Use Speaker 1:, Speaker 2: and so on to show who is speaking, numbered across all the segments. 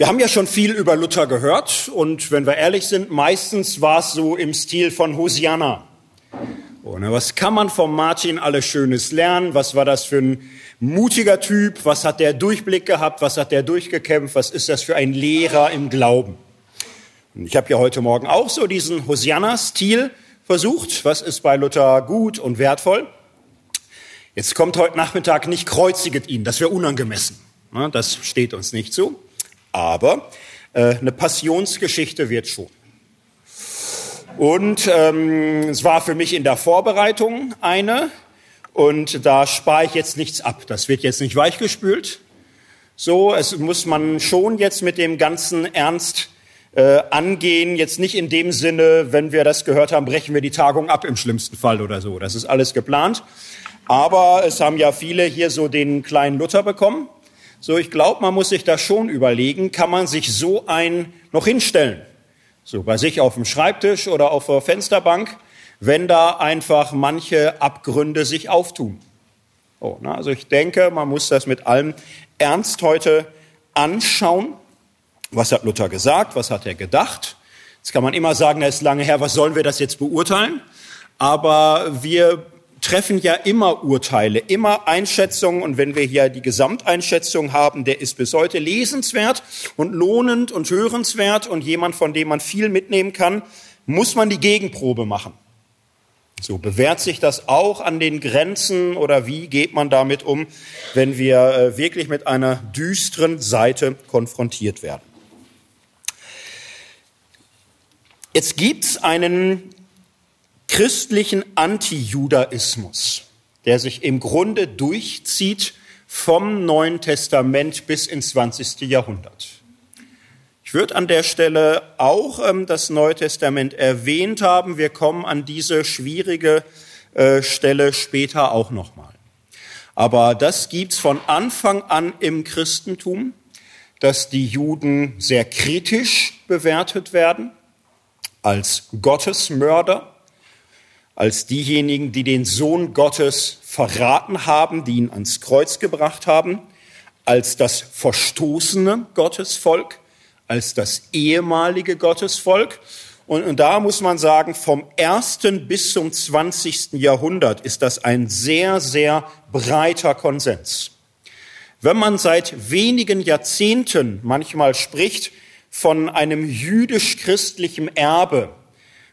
Speaker 1: Wir haben ja schon viel über Luther gehört und wenn wir ehrlich sind, meistens war es so im Stil von Hosianna. Oh, ne, was kann man vom Martin alles Schönes lernen? Was war das für ein mutiger Typ? Was hat der Durchblick gehabt? Was hat der durchgekämpft? Was ist das für ein Lehrer im Glauben? Und ich habe ja heute Morgen auch so diesen Hosianna-Stil versucht. Was ist bei Luther gut und wertvoll? Jetzt kommt heute Nachmittag nicht kreuziget ihn, das wäre unangemessen. Das steht uns nicht zu. Aber äh, eine Passionsgeschichte wird schon. Und ähm, es war für mich in der Vorbereitung eine. Und da spare ich jetzt nichts ab. Das wird jetzt nicht weichgespült. So, es muss man schon jetzt mit dem ganzen Ernst äh, angehen. Jetzt nicht in dem Sinne, wenn wir das gehört haben, brechen wir die Tagung ab im schlimmsten Fall oder so. Das ist alles geplant. Aber es haben ja viele hier so den kleinen Luther bekommen. So, ich glaube, man muss sich da schon überlegen, kann man sich so ein noch hinstellen? So, bei sich auf dem Schreibtisch oder auf der Fensterbank, wenn da einfach manche Abgründe sich auftun. Oh, na, also ich denke, man muss das mit allem Ernst heute anschauen. Was hat Luther gesagt? Was hat er gedacht? Jetzt kann man immer sagen, er ist lange her, was sollen wir das jetzt beurteilen? Aber wir treffen ja immer Urteile, immer Einschätzungen. Und wenn wir hier die Gesamteinschätzung haben, der ist bis heute lesenswert und lohnend und hörenswert und jemand, von dem man viel mitnehmen kann, muss man die Gegenprobe machen. So bewährt sich das auch an den Grenzen oder wie geht man damit um, wenn wir äh, wirklich mit einer düsteren Seite konfrontiert werden? Jetzt gibt es einen christlichen Antijudaismus, der sich im Grunde durchzieht vom Neuen Testament bis ins 20. Jahrhundert. Ich würde an der Stelle auch ähm, das Neue Testament erwähnt haben. Wir kommen an diese schwierige äh, Stelle später auch nochmal. Aber das gibt's von Anfang an im Christentum, dass die Juden sehr kritisch bewertet werden als Gottesmörder, als diejenigen, die den Sohn Gottes verraten haben, die ihn ans Kreuz gebracht haben, als das verstoßene Gottesvolk, als das ehemalige Gottesvolk. Und, und da muss man sagen, vom ersten bis zum zwanzigsten Jahrhundert ist das ein sehr, sehr breiter Konsens. Wenn man seit wenigen Jahrzehnten manchmal spricht von einem jüdisch-christlichen Erbe,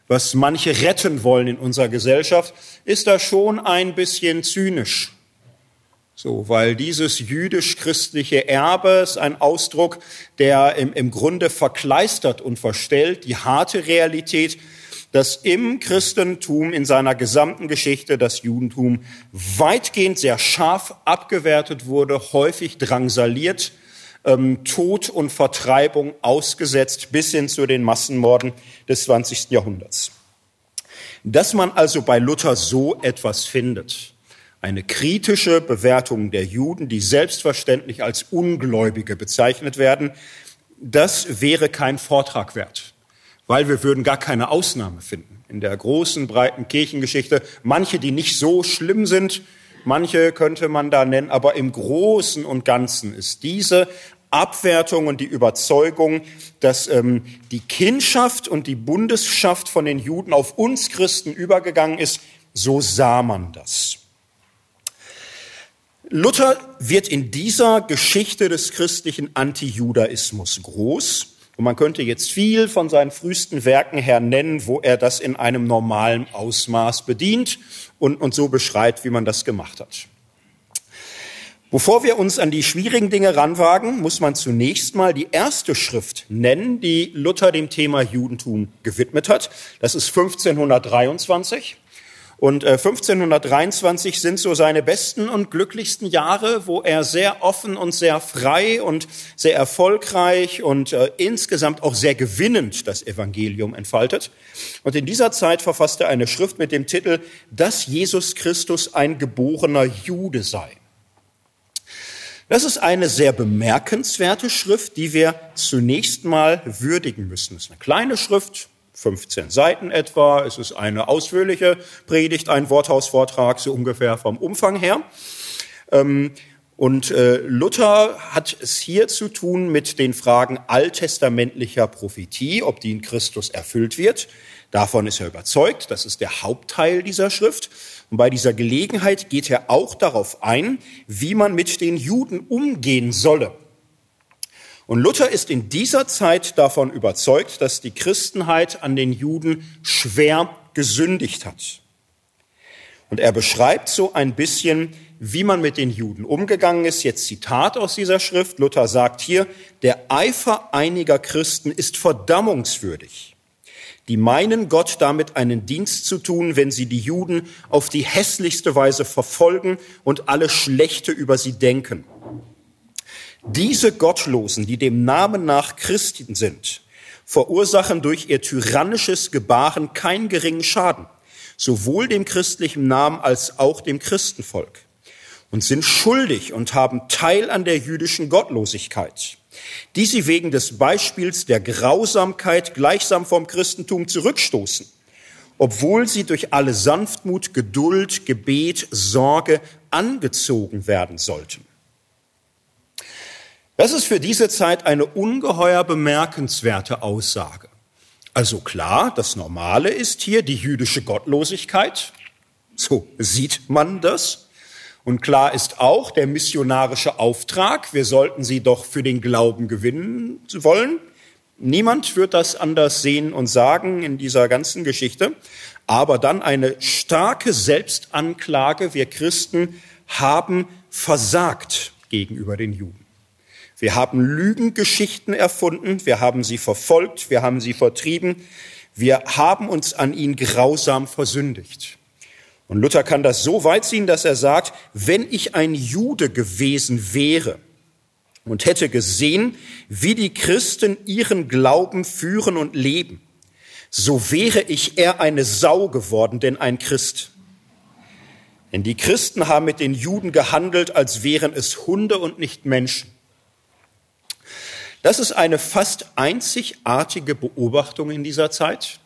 Speaker 1: was manche retten wollen in unserer Gesellschaft, ist da schon ein bisschen zynisch. So, weil dieses jüdisch-christliche Erbe ist ein Ausdruck, der im, im Grunde verkleistert und verstellt die harte Realität, dass im Christentum in seiner gesamten Geschichte das Judentum weitgehend sehr scharf abgewertet wurde, häufig drangsaliert ähm, Tod und Vertreibung ausgesetzt bis hin zu den Massenmorden des 20. Jahrhunderts. Dass man also bei Luther so etwas findet, eine kritische Bewertung der Juden, die selbstverständlich als Ungläubige bezeichnet werden, das wäre kein Vortrag wert, weil wir würden gar keine Ausnahme finden in der großen, breiten Kirchengeschichte. Manche, die nicht so schlimm sind, manche könnte man da nennen, aber im Großen und Ganzen ist diese Abwertung und die Überzeugung, dass ähm, die Kindschaft und die Bundesschaft von den Juden auf uns Christen übergegangen ist, so sah man das. Luther wird in dieser Geschichte des christlichen Antijudaismus groß. Und man könnte jetzt viel von seinen frühesten Werken her nennen, wo er das in einem normalen Ausmaß bedient und, und so beschreibt, wie man das gemacht hat. Bevor wir uns an die schwierigen Dinge ranwagen, muss man zunächst mal die erste Schrift nennen, die Luther dem Thema Judentum gewidmet hat. Das ist 1523. Und 1523 äh, sind so seine besten und glücklichsten Jahre, wo er sehr offen und sehr frei und sehr erfolgreich und äh, insgesamt auch sehr gewinnend das Evangelium entfaltet. Und in dieser Zeit verfasst er eine Schrift mit dem Titel, dass Jesus Christus ein geborener Jude sei. Das ist eine sehr bemerkenswerte Schrift, die wir zunächst mal würdigen müssen. Es ist eine kleine Schrift, 15 Seiten etwa. Es ist eine ausführliche Predigt, ein Worthausvortrag, so ungefähr vom Umfang her. Ähm, Und äh, Luther hat es hier zu tun mit den Fragen alttestamentlicher Prophetie, ob die in Christus erfüllt wird. Davon ist er überzeugt. Das ist der Hauptteil dieser Schrift. Und bei dieser Gelegenheit geht er auch darauf ein, wie man mit den Juden umgehen solle. Und Luther ist in dieser Zeit davon überzeugt, dass die Christenheit an den Juden schwer gesündigt hat. Und er beschreibt so ein bisschen, wie man mit den Juden umgegangen ist. Jetzt Zitat aus dieser Schrift. Luther sagt hier, der Eifer einiger Christen ist verdammungswürdig. Die meinen Gott damit einen Dienst zu tun, wenn sie die Juden auf die hässlichste Weise verfolgen und alle Schlechte über sie denken. Diese Gottlosen, die dem Namen nach Christen sind, verursachen durch ihr tyrannisches Gebaren keinen geringen Schaden, sowohl dem christlichen Namen als auch dem Christenvolk und sind schuldig und haben Teil an der jüdischen Gottlosigkeit, die sie wegen des Beispiels der Grausamkeit gleichsam vom Christentum zurückstoßen, obwohl sie durch alle Sanftmut, Geduld, Gebet, Sorge angezogen werden sollten. Das ist für diese Zeit eine ungeheuer bemerkenswerte Aussage. Also klar, das Normale ist hier die jüdische Gottlosigkeit. So sieht man das. Und klar ist auch der missionarische Auftrag, wir sollten sie doch für den Glauben gewinnen wollen. Niemand wird das anders sehen und sagen in dieser ganzen Geschichte. Aber dann eine starke Selbstanklage, wir Christen haben versagt gegenüber den Juden. Wir haben Lügengeschichten erfunden, wir haben sie verfolgt, wir haben sie vertrieben, wir haben uns an ihnen grausam versündigt. Und Luther kann das so weit ziehen, dass er sagt, wenn ich ein Jude gewesen wäre und hätte gesehen, wie die Christen ihren Glauben führen und leben, so wäre ich eher eine Sau geworden, denn ein Christ. Denn die Christen haben mit den Juden gehandelt, als wären es Hunde und nicht Menschen. Das ist eine fast einzigartige Beobachtung in dieser Zeit.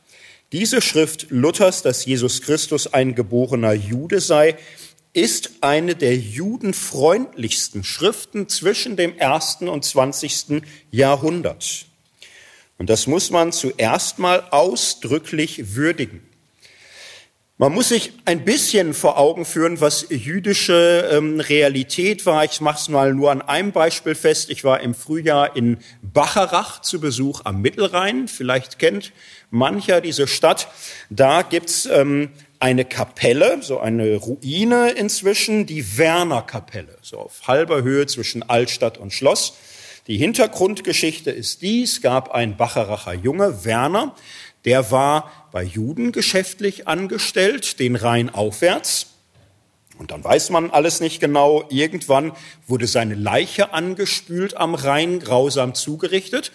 Speaker 1: Diese Schrift Luthers, dass Jesus Christus ein geborener Jude sei, ist eine der judenfreundlichsten Schriften zwischen dem ersten und zwanzigsten Jahrhundert. Und das muss man zuerst mal ausdrücklich würdigen. Man muss sich ein bisschen vor Augen führen, was jüdische ähm, Realität war. Ich mache es mal nur an einem Beispiel fest. Ich war im Frühjahr in Bacharach zu Besuch am Mittelrhein. Vielleicht kennt mancher diese Stadt. Da gibt's ähm, eine Kapelle, so eine Ruine inzwischen, die Werner-Kapelle, so auf halber Höhe zwischen Altstadt und Schloss. Die Hintergrundgeschichte ist dies, gab ein Bacheracher Junge, Werner, der war bei Juden geschäftlich angestellt, den Rhein aufwärts. Und dann weiß man alles nicht genau. Irgendwann wurde seine Leiche angespült am Rhein, grausam zugerichtet.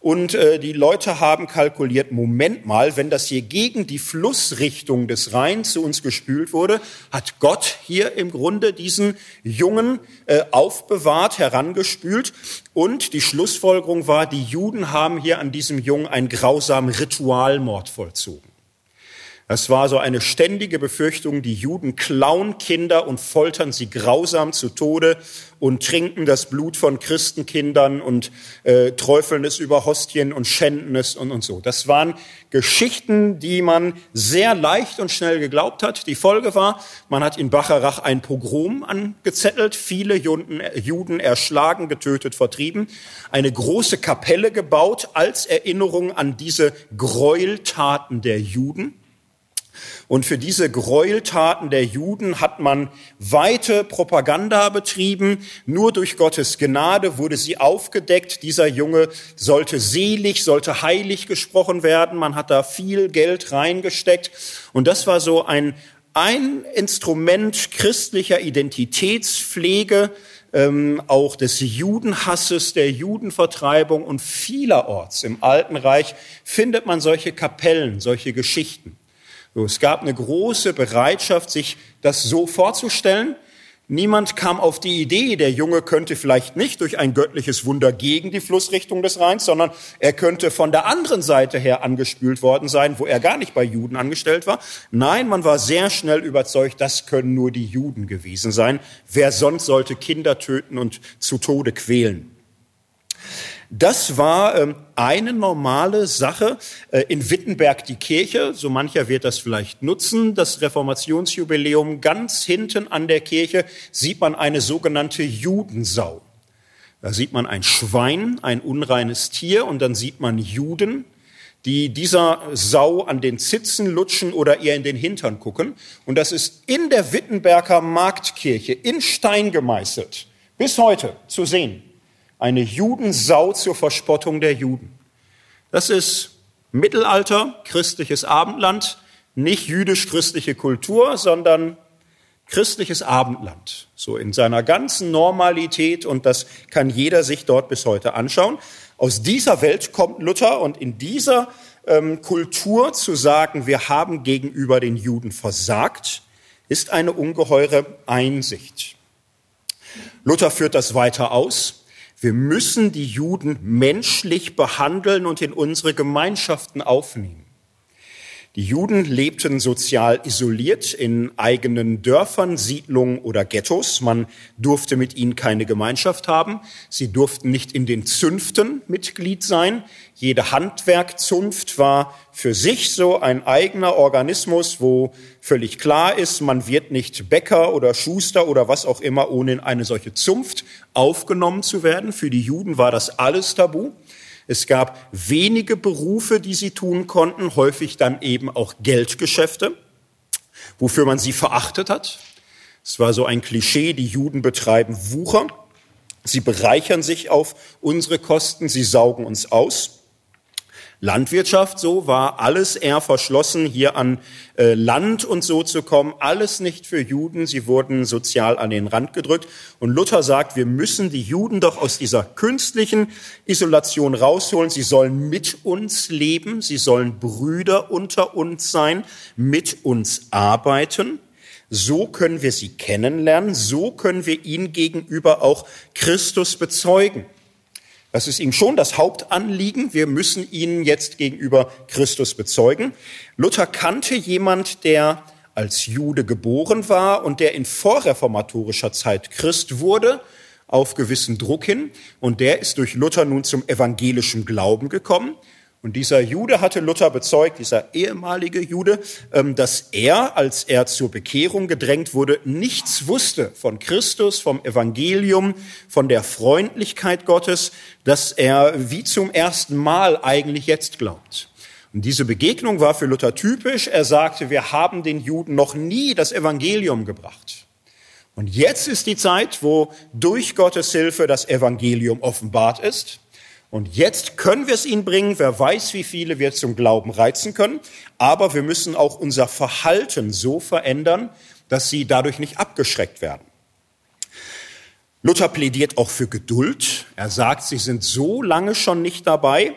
Speaker 1: Und äh, die Leute haben kalkuliert, Moment mal, wenn das hier gegen die Flussrichtung des Rheins zu uns gespült wurde, hat Gott hier im Grunde diesen Jungen äh, aufbewahrt, herangespült. Und die Schlussfolgerung war, die Juden haben hier an diesem Jungen einen grausamen Ritualmord vollzogen. Das war so eine ständige Befürchtung, die Juden klauen Kinder und foltern sie grausam zu Tode und trinken das Blut von Christenkindern und äh, träufeln es über Hostien und schänden es und, und so. Das waren Geschichten, die man sehr leicht und schnell geglaubt hat. Die Folge war, man hat in Bacharach ein Pogrom angezettelt, viele Juden, Juden erschlagen, getötet, vertrieben, eine große Kapelle gebaut als Erinnerung an diese Gräueltaten der Juden. Und für diese Gräueltaten der Juden hat man weite Propaganda betrieben. Nur durch Gottes Gnade wurde sie aufgedeckt. Dieser Junge sollte selig, sollte heilig gesprochen werden. Man hat da viel Geld reingesteckt. Und das war so ein, ein Instrument christlicher Identitätspflege, ähm, auch des Judenhasses, der Judenvertreibung und vielerorts im Alten Reich findet man solche Kapellen, solche Geschichten. So, es gab eine große Bereitschaft, sich das so vorzustellen. Niemand kam auf die Idee, der Junge könnte vielleicht nicht durch ein göttliches Wunder gegen die Flussrichtung des Rheins, sondern er könnte von der anderen Seite her angespült worden sein, wo er gar nicht bei Juden angestellt war. Nein, man war sehr schnell überzeugt, das können nur die Juden gewesen sein. Wer sonst sollte Kinder töten und zu Tode quälen? Das war ähm, eine normale Sache. Äh, in Wittenberg die Kirche, so mancher wird das vielleicht nutzen, das Reformationsjubiläum. Ganz hinten an der Kirche sieht man eine sogenannte Judensau. Da sieht man ein Schwein, ein unreines Tier, und dann sieht man Juden, die dieser Sau an den Zitzen lutschen oder ihr in den Hintern gucken. Und das ist in der Wittenberger Marktkirche in Stein gemeißelt, bis heute zu sehen eine Judensau zur Verspottung der Juden. Das ist Mittelalter, christliches Abendland, nicht jüdisch-christliche Kultur, sondern christliches Abendland, so in seiner ganzen Normalität und das kann jeder sich dort bis heute anschauen. Aus dieser Welt kommt Luther und in dieser ähm, Kultur zu sagen, wir haben gegenüber den Juden versagt, ist eine ungeheure Einsicht. Luther führt das weiter aus. Wir müssen die Juden menschlich behandeln und in unsere Gemeinschaften aufnehmen. Die Juden lebten sozial isoliert in eigenen Dörfern, Siedlungen oder Ghettos. Man durfte mit ihnen keine Gemeinschaft haben. Sie durften nicht in den Zünften Mitglied sein. Jede Handwerkzunft war für sich so ein eigener Organismus, wo völlig klar ist, man wird nicht Bäcker oder Schuster oder was auch immer, ohne in eine solche Zunft aufgenommen zu werden. Für die Juden war das alles tabu. Es gab wenige Berufe, die sie tun konnten, häufig dann eben auch Geldgeschäfte, wofür man sie verachtet hat. Es war so ein Klischee, die Juden betreiben Wucher. Sie bereichern sich auf unsere Kosten, sie saugen uns aus. Landwirtschaft so war alles eher verschlossen, hier an äh, Land und so zu kommen, alles nicht für Juden, sie wurden sozial an den Rand gedrückt. Und Luther sagt, wir müssen die Juden doch aus dieser künstlichen Isolation rausholen, sie sollen mit uns leben, sie sollen Brüder unter uns sein, mit uns arbeiten. So können wir sie kennenlernen, so können wir ihnen gegenüber auch Christus bezeugen. Das ist ihm schon das Hauptanliegen. Wir müssen ihn jetzt gegenüber Christus bezeugen. Luther kannte jemand, der als Jude geboren war und der in vorreformatorischer Zeit Christ wurde, auf gewissen Druck hin. Und der ist durch Luther nun zum evangelischen Glauben gekommen. Und dieser Jude hatte Luther bezeugt, dieser ehemalige Jude, ähm, dass er, als er zur Bekehrung gedrängt wurde, nichts wusste von Christus, vom Evangelium, von der Freundlichkeit Gottes, dass er wie zum ersten Mal eigentlich jetzt glaubt. Und diese Begegnung war für Luther typisch. Er sagte, wir haben den Juden noch nie das Evangelium gebracht. Und jetzt ist die Zeit, wo durch Gottes Hilfe das Evangelium offenbart ist. Und jetzt können wir es ihnen bringen. Wer weiß, wie viele wir zum Glauben reizen können. Aber wir müssen auch unser Verhalten so verändern, dass sie dadurch nicht abgeschreckt werden. Luther plädiert auch für Geduld. Er sagt, sie sind so lange schon nicht dabei.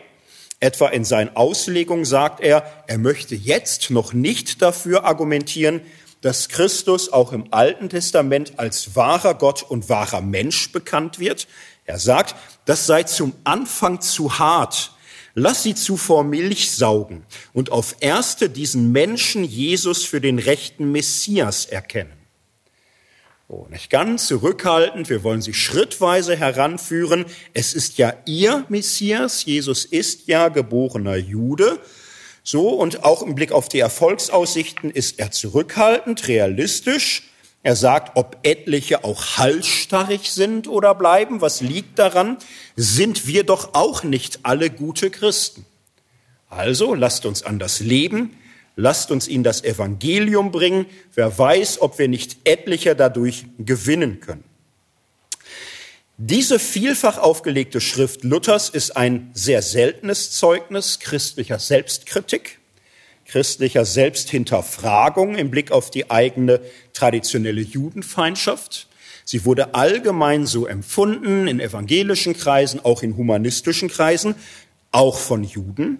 Speaker 1: Etwa in seinen Auslegungen sagt er, er möchte jetzt noch nicht dafür argumentieren, dass Christus auch im Alten Testament als wahrer Gott und wahrer Mensch bekannt wird. Er sagt, das sei zum Anfang zu hart. Lass sie zuvor Milch saugen und auf erste diesen Menschen Jesus für den rechten Messias erkennen. Oh, nicht ganz zurückhaltend, wir wollen sie schrittweise heranführen. Es ist ja ihr Messias, Jesus ist ja geborener Jude. So, und auch im Blick auf die Erfolgsaussichten ist er zurückhaltend, realistisch. Er sagt, ob etliche auch halsstarrig sind oder bleiben, was liegt daran? Sind wir doch auch nicht alle gute Christen. Also lasst uns anders leben, lasst uns ihnen das Evangelium bringen. Wer weiß, ob wir nicht etliche dadurch gewinnen können. Diese vielfach aufgelegte Schrift Luthers ist ein sehr seltenes Zeugnis christlicher Selbstkritik christlicher Selbsthinterfragung im Blick auf die eigene traditionelle Judenfeindschaft. Sie wurde allgemein so empfunden in evangelischen Kreisen, auch in humanistischen Kreisen, auch von Juden.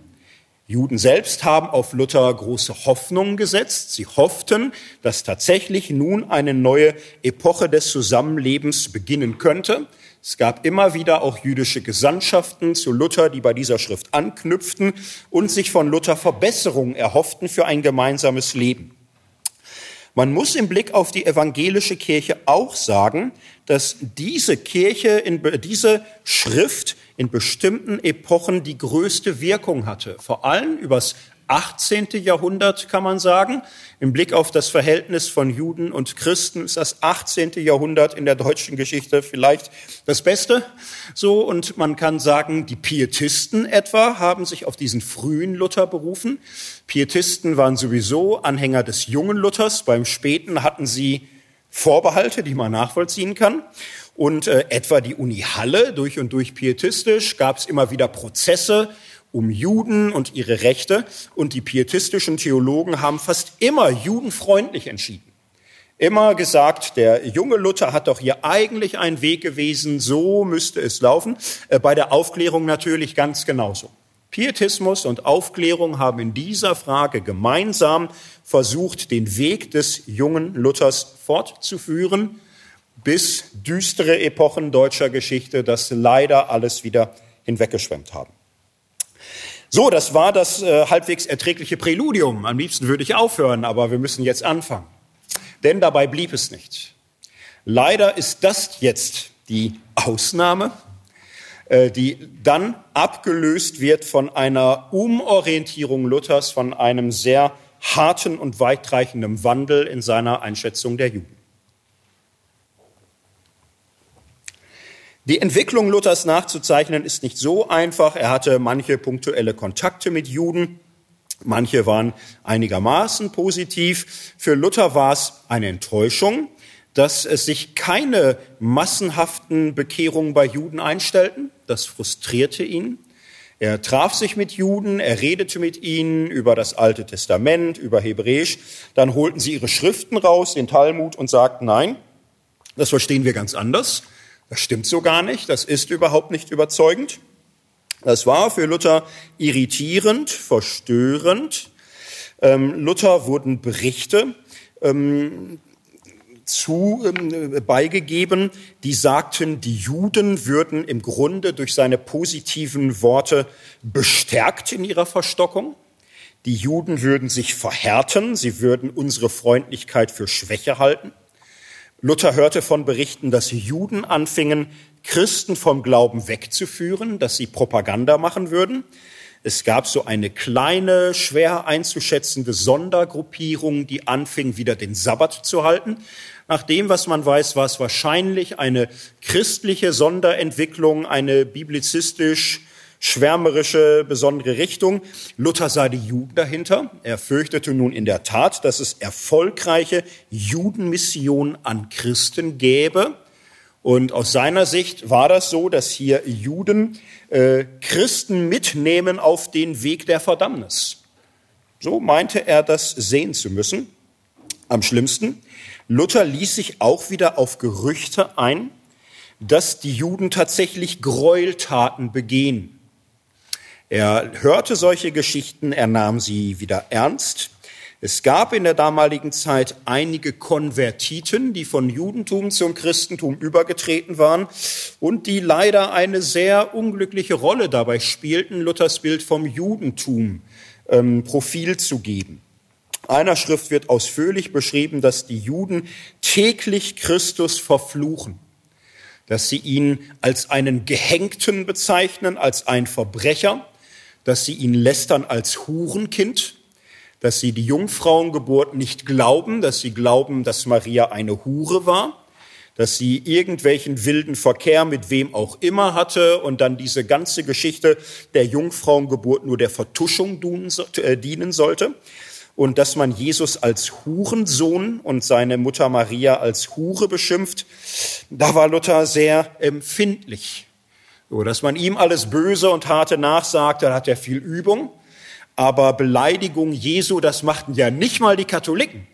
Speaker 1: Juden selbst haben auf Luther große Hoffnungen gesetzt. Sie hofften, dass tatsächlich nun eine neue Epoche des Zusammenlebens beginnen könnte. Es gab immer wieder auch jüdische Gesandtschaften zu Luther, die bei dieser Schrift anknüpften und sich von Luther Verbesserungen erhofften für ein gemeinsames Leben. Man muss im Blick auf die evangelische Kirche auch sagen, dass diese Kirche, in, diese Schrift in bestimmten Epochen die größte Wirkung hatte. Vor allem übers 18. Jahrhundert kann man sagen. Im Blick auf das Verhältnis von Juden und Christen ist das 18. Jahrhundert in der deutschen Geschichte vielleicht das Beste. So, und man kann sagen, die Pietisten etwa haben sich auf diesen frühen Luther berufen. Pietisten waren sowieso Anhänger des jungen Luthers. Beim späten hatten sie Vorbehalte, die man nachvollziehen kann. Und äh, etwa die Uni Halle, durch und durch pietistisch, gab es immer wieder Prozesse um Juden und ihre Rechte. Und die pietistischen Theologen haben fast immer judenfreundlich entschieden. Immer gesagt, der junge Luther hat doch hier eigentlich einen Weg gewesen, so müsste es laufen. Äh, bei der Aufklärung natürlich ganz genauso. Pietismus und Aufklärung haben in dieser Frage gemeinsam versucht, den Weg des jungen Luthers fortzuführen, bis düstere Epochen deutscher Geschichte das leider alles wieder hinweggeschwemmt haben. So, das war das äh, halbwegs erträgliche Präludium. Am liebsten würde ich aufhören, aber wir müssen jetzt anfangen. Denn dabei blieb es nicht. Leider ist das jetzt die Ausnahme, äh, die dann abgelöst wird von einer Umorientierung Luthers, von einem sehr harten und weitreichenden Wandel in seiner Einschätzung der Juden. Die Entwicklung Luthers nachzuzeichnen ist nicht so einfach. Er hatte manche punktuelle Kontakte mit Juden. Manche waren einigermaßen positiv. Für Luther war es eine Enttäuschung, dass es sich keine massenhaften Bekehrungen bei Juden einstellten. Das frustrierte ihn. Er traf sich mit Juden, er redete mit ihnen über das Alte Testament, über Hebräisch. Dann holten sie ihre Schriften raus, den Talmud, und sagten, nein, das verstehen wir ganz anders. Das stimmt so gar nicht, das ist überhaupt nicht überzeugend. Das war für Luther irritierend, verstörend. Ähm, Luther wurden Berichte ähm, zu ähm, beigegeben, die sagten, die Juden würden im Grunde durch seine positiven Worte bestärkt in ihrer Verstockung. Die Juden würden sich verhärten, sie würden unsere Freundlichkeit für Schwäche halten. Luther hörte von Berichten, dass Juden anfingen, Christen vom Glauben wegzuführen, dass sie Propaganda machen würden. Es gab so eine kleine, schwer einzuschätzende Sondergruppierung, die anfing, wieder den Sabbat zu halten. Nach dem, was man weiß, war es wahrscheinlich eine christliche Sonderentwicklung, eine biblizistisch schwärmerische, besondere Richtung. Luther sah die Juden dahinter. Er fürchtete nun in der Tat, dass es erfolgreiche Judenmissionen an Christen gäbe. Und aus seiner Sicht war das so, dass hier Juden äh, Christen mitnehmen auf den Weg der Verdammnis. So meinte er das sehen zu müssen. Am schlimmsten, Luther ließ sich auch wieder auf Gerüchte ein, dass die Juden tatsächlich Gräueltaten begehen. Er hörte solche Geschichten, er nahm sie wieder ernst. Es gab in der damaligen Zeit einige Konvertiten, die von Judentum zum Christentum übergetreten waren und die leider eine sehr unglückliche Rolle dabei spielten, Luthers Bild vom Judentum ähm, Profil zu geben. Einer Schrift wird ausführlich beschrieben, dass die Juden täglich Christus verfluchen, dass sie ihn als einen Gehängten bezeichnen, als ein Verbrecher, dass sie ihn lästern als Hurenkind, dass sie die Jungfrauengeburt nicht glauben, dass sie glauben, dass Maria eine Hure war, dass sie irgendwelchen wilden Verkehr mit wem auch immer hatte und dann diese ganze Geschichte der Jungfrauengeburt nur der Vertuschung äh, dienen sollte und dass man Jesus als Hurensohn und seine Mutter Maria als Hure beschimpft, da war Luther sehr empfindlich. So, dass man ihm alles Böse und Harte nachsagt, da hat er viel Übung. Aber Beleidigung Jesu, das machten ja nicht mal die Katholiken,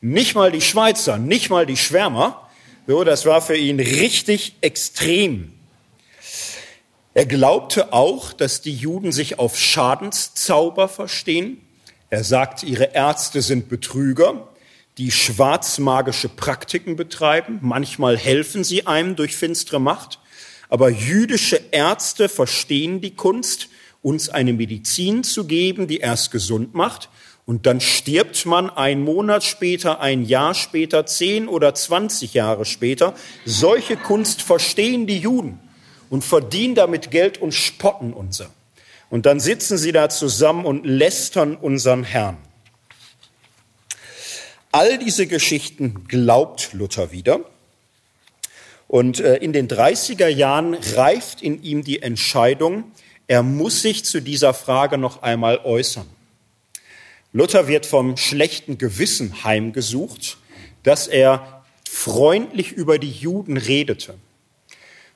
Speaker 1: nicht mal die Schweizer, nicht mal die Schwärmer. So, das war für ihn richtig extrem. Er glaubte auch, dass die Juden sich auf Schadenszauber verstehen. Er sagt, ihre Ärzte sind Betrüger, die schwarzmagische Praktiken betreiben. Manchmal helfen sie einem durch finstere Macht. Aber jüdische Ärzte verstehen die Kunst, uns eine Medizin zu geben, die erst gesund macht. Und dann stirbt man ein Monat später, ein Jahr später, zehn oder zwanzig Jahre später. Solche Kunst verstehen die Juden und verdienen damit Geld und spotten unser. Und dann sitzen sie da zusammen und lästern unseren Herrn. All diese Geschichten glaubt Luther wieder. Und äh, in den 30er Jahren reift in ihm die Entscheidung, er muss sich zu dieser Frage noch einmal äußern. Luther wird vom schlechten Gewissen heimgesucht, dass er freundlich über die Juden redete.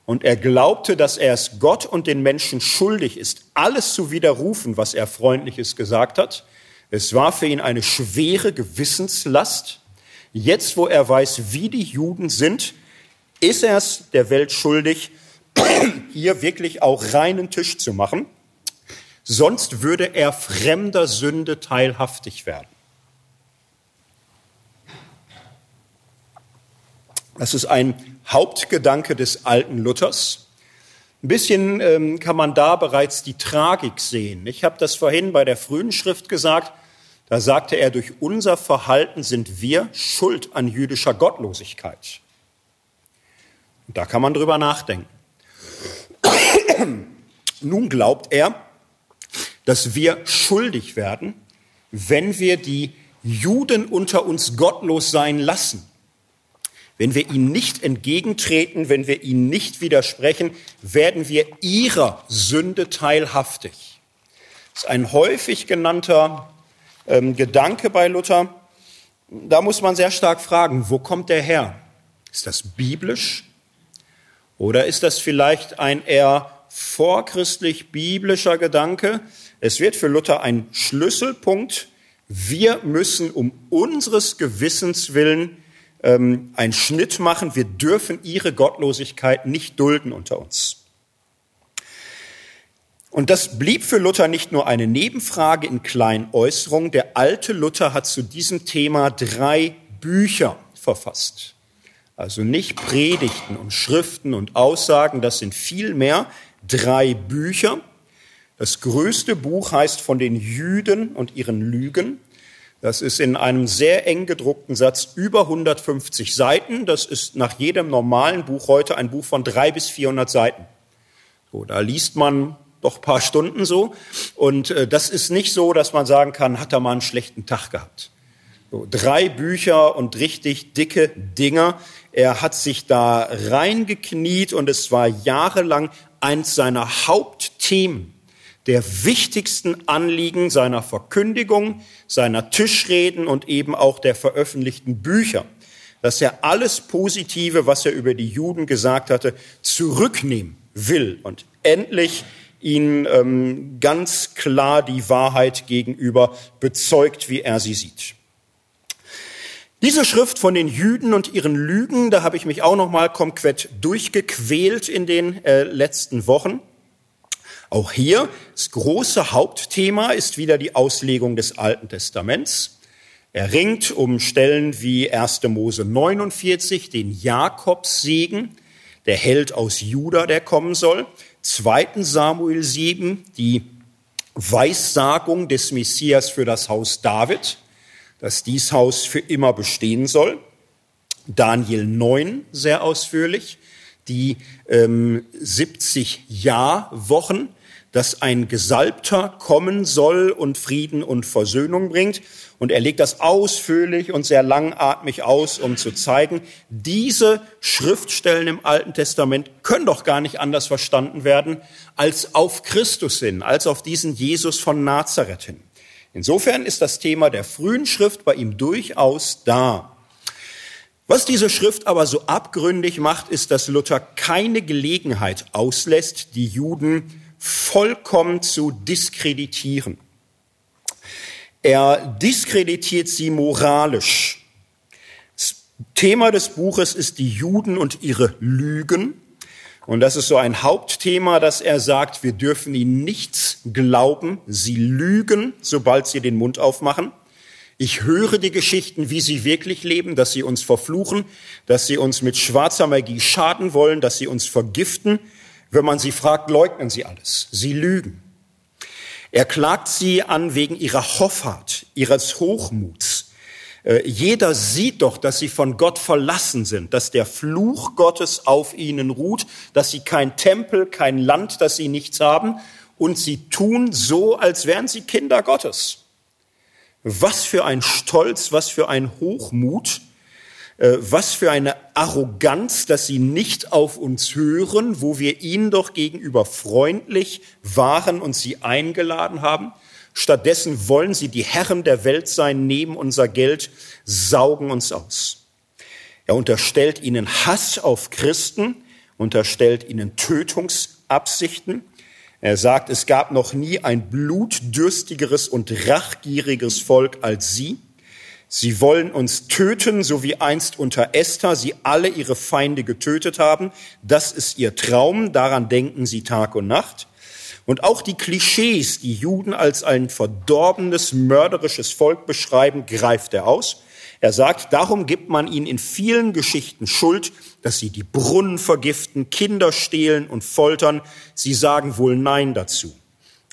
Speaker 1: Und er glaubte, dass er es Gott und den Menschen schuldig ist, alles zu widerrufen, was er freundliches gesagt hat. Es war für ihn eine schwere Gewissenslast. Jetzt, wo er weiß, wie die Juden sind, ist er es der Welt schuldig, hier wirklich auch reinen Tisch zu machen. Sonst würde er fremder Sünde teilhaftig werden. Das ist ein Hauptgedanke des alten Luthers. Ein bisschen ähm, kann man da bereits die Tragik sehen. Ich habe das vorhin bei der frühen Schrift gesagt. Da sagte er, durch unser Verhalten sind wir schuld an jüdischer Gottlosigkeit. Da kann man drüber nachdenken. Nun glaubt er, dass wir schuldig werden, wenn wir die Juden unter uns gottlos sein lassen wenn wir ihm nicht entgegentreten, wenn wir ihnen nicht widersprechen, werden wir ihrer Sünde teilhaftig. Das ist ein häufig genannter ähm, Gedanke bei Luther. Da muss man sehr stark fragen, wo kommt der her? Ist das biblisch? Oder ist das vielleicht ein eher vorchristlich biblischer Gedanke? Es wird für Luther ein Schlüsselpunkt. Wir müssen um unseres Gewissens willen ähm, einen Schnitt machen. Wir dürfen ihre Gottlosigkeit nicht dulden unter uns. Und das blieb für Luther nicht nur eine Nebenfrage in kleinen Äußerungen. Der alte Luther hat zu diesem Thema drei Bücher verfasst. Also nicht Predigten und Schriften und Aussagen, das sind vielmehr drei Bücher. Das größte Buch heißt von den Jüden und ihren Lügen. Das ist in einem sehr eng gedruckten Satz über 150 Seiten. Das ist nach jedem normalen Buch heute ein Buch von drei bis 400 Seiten. So, da liest man doch paar Stunden so. Und äh, das ist nicht so, dass man sagen kann, hat er mal einen schlechten Tag gehabt. So, drei Bücher und richtig dicke Dinger. Er hat sich da reingekniet und es war jahrelang eins seiner Hauptthemen der wichtigsten Anliegen seiner Verkündigung, seiner Tischreden und eben auch der veröffentlichten Bücher, dass er alles Positive, was er über die Juden gesagt hatte, zurücknehmen will und endlich ihnen ähm, ganz klar die Wahrheit gegenüber bezeugt, wie er sie sieht. Diese Schrift von den Jüden und ihren Lügen, da habe ich mich auch noch mal komplett durchgequält in den äh, letzten Wochen. Auch hier, das große Hauptthema ist wieder die Auslegung des Alten Testaments. Er ringt um Stellen wie 1. Mose 49, den Jakobssegen, der Held aus Juda, der kommen soll. 2. Samuel 7, die Weissagung des Messias für das Haus David, dass dies Haus für immer bestehen soll. Daniel 9 sehr ausführlich, die ähm, 70 Jahrwochen, dass ein Gesalbter kommen soll und Frieden und Versöhnung bringt. Und er legt das ausführlich und sehr langatmig aus, um zu zeigen, diese Schriftstellen im Alten Testament können doch gar nicht anders verstanden werden als auf Christus hin, als auf diesen Jesus von Nazareth hin. Insofern ist das Thema der frühen Schrift bei ihm durchaus da. Was diese Schrift aber so abgründig macht, ist, dass Luther keine Gelegenheit auslässt, die Juden vollkommen zu diskreditieren. Er diskreditiert sie moralisch. Das Thema des Buches ist die Juden und ihre Lügen. Und das ist so ein Hauptthema, dass er sagt, wir dürfen ihnen nichts glauben. Sie lügen, sobald sie den Mund aufmachen. Ich höre die Geschichten, wie sie wirklich leben, dass sie uns verfluchen, dass sie uns mit schwarzer Magie schaden wollen, dass sie uns vergiften. Wenn man sie fragt, leugnen sie alles. Sie lügen. Er klagt sie an wegen ihrer Hoffart, ihres Hochmuts, jeder sieht doch, dass sie von Gott verlassen sind, dass der Fluch Gottes auf ihnen ruht, dass sie kein Tempel, kein Land, dass sie nichts haben und sie tun so, als wären sie Kinder Gottes. Was für ein Stolz, was für ein Hochmut, äh, was für eine Arroganz, dass sie nicht auf uns hören, wo wir ihnen doch gegenüber freundlich waren und sie eingeladen haben. Stattdessen wollen sie die Herren der Welt sein, nehmen unser Geld, saugen uns aus. Er unterstellt ihnen Hass auf Christen, unterstellt ihnen Tötungsabsichten. Er sagt, es gab noch nie ein blutdürstigeres und rachgieriges Volk als sie. Sie wollen uns töten, so wie einst unter Esther sie alle ihre Feinde getötet haben. Das ist ihr Traum, daran denken sie Tag und Nacht. Und auch die Klischees, die Juden als ein verdorbenes, mörderisches Volk beschreiben, greift er aus. Er sagt, darum gibt man ihnen in vielen Geschichten Schuld, dass sie die Brunnen vergiften, Kinder stehlen und foltern. Sie sagen wohl Nein dazu.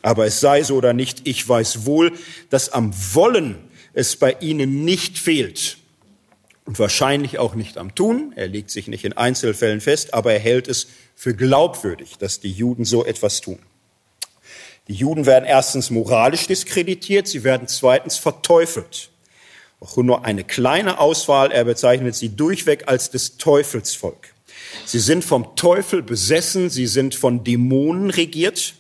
Speaker 1: Aber es sei so oder nicht, ich weiß wohl, dass am Wollen es bei ihnen nicht fehlt. Und wahrscheinlich auch nicht am Tun. Er legt sich nicht in Einzelfällen fest, aber er hält es für glaubwürdig, dass die Juden so etwas tun. Die Juden werden erstens moralisch diskreditiert, sie werden zweitens verteufelt. Auch nur eine kleine Auswahl, er bezeichnet sie durchweg als des Teufelsvolk. Sie sind vom Teufel besessen, sie sind von Dämonen regiert.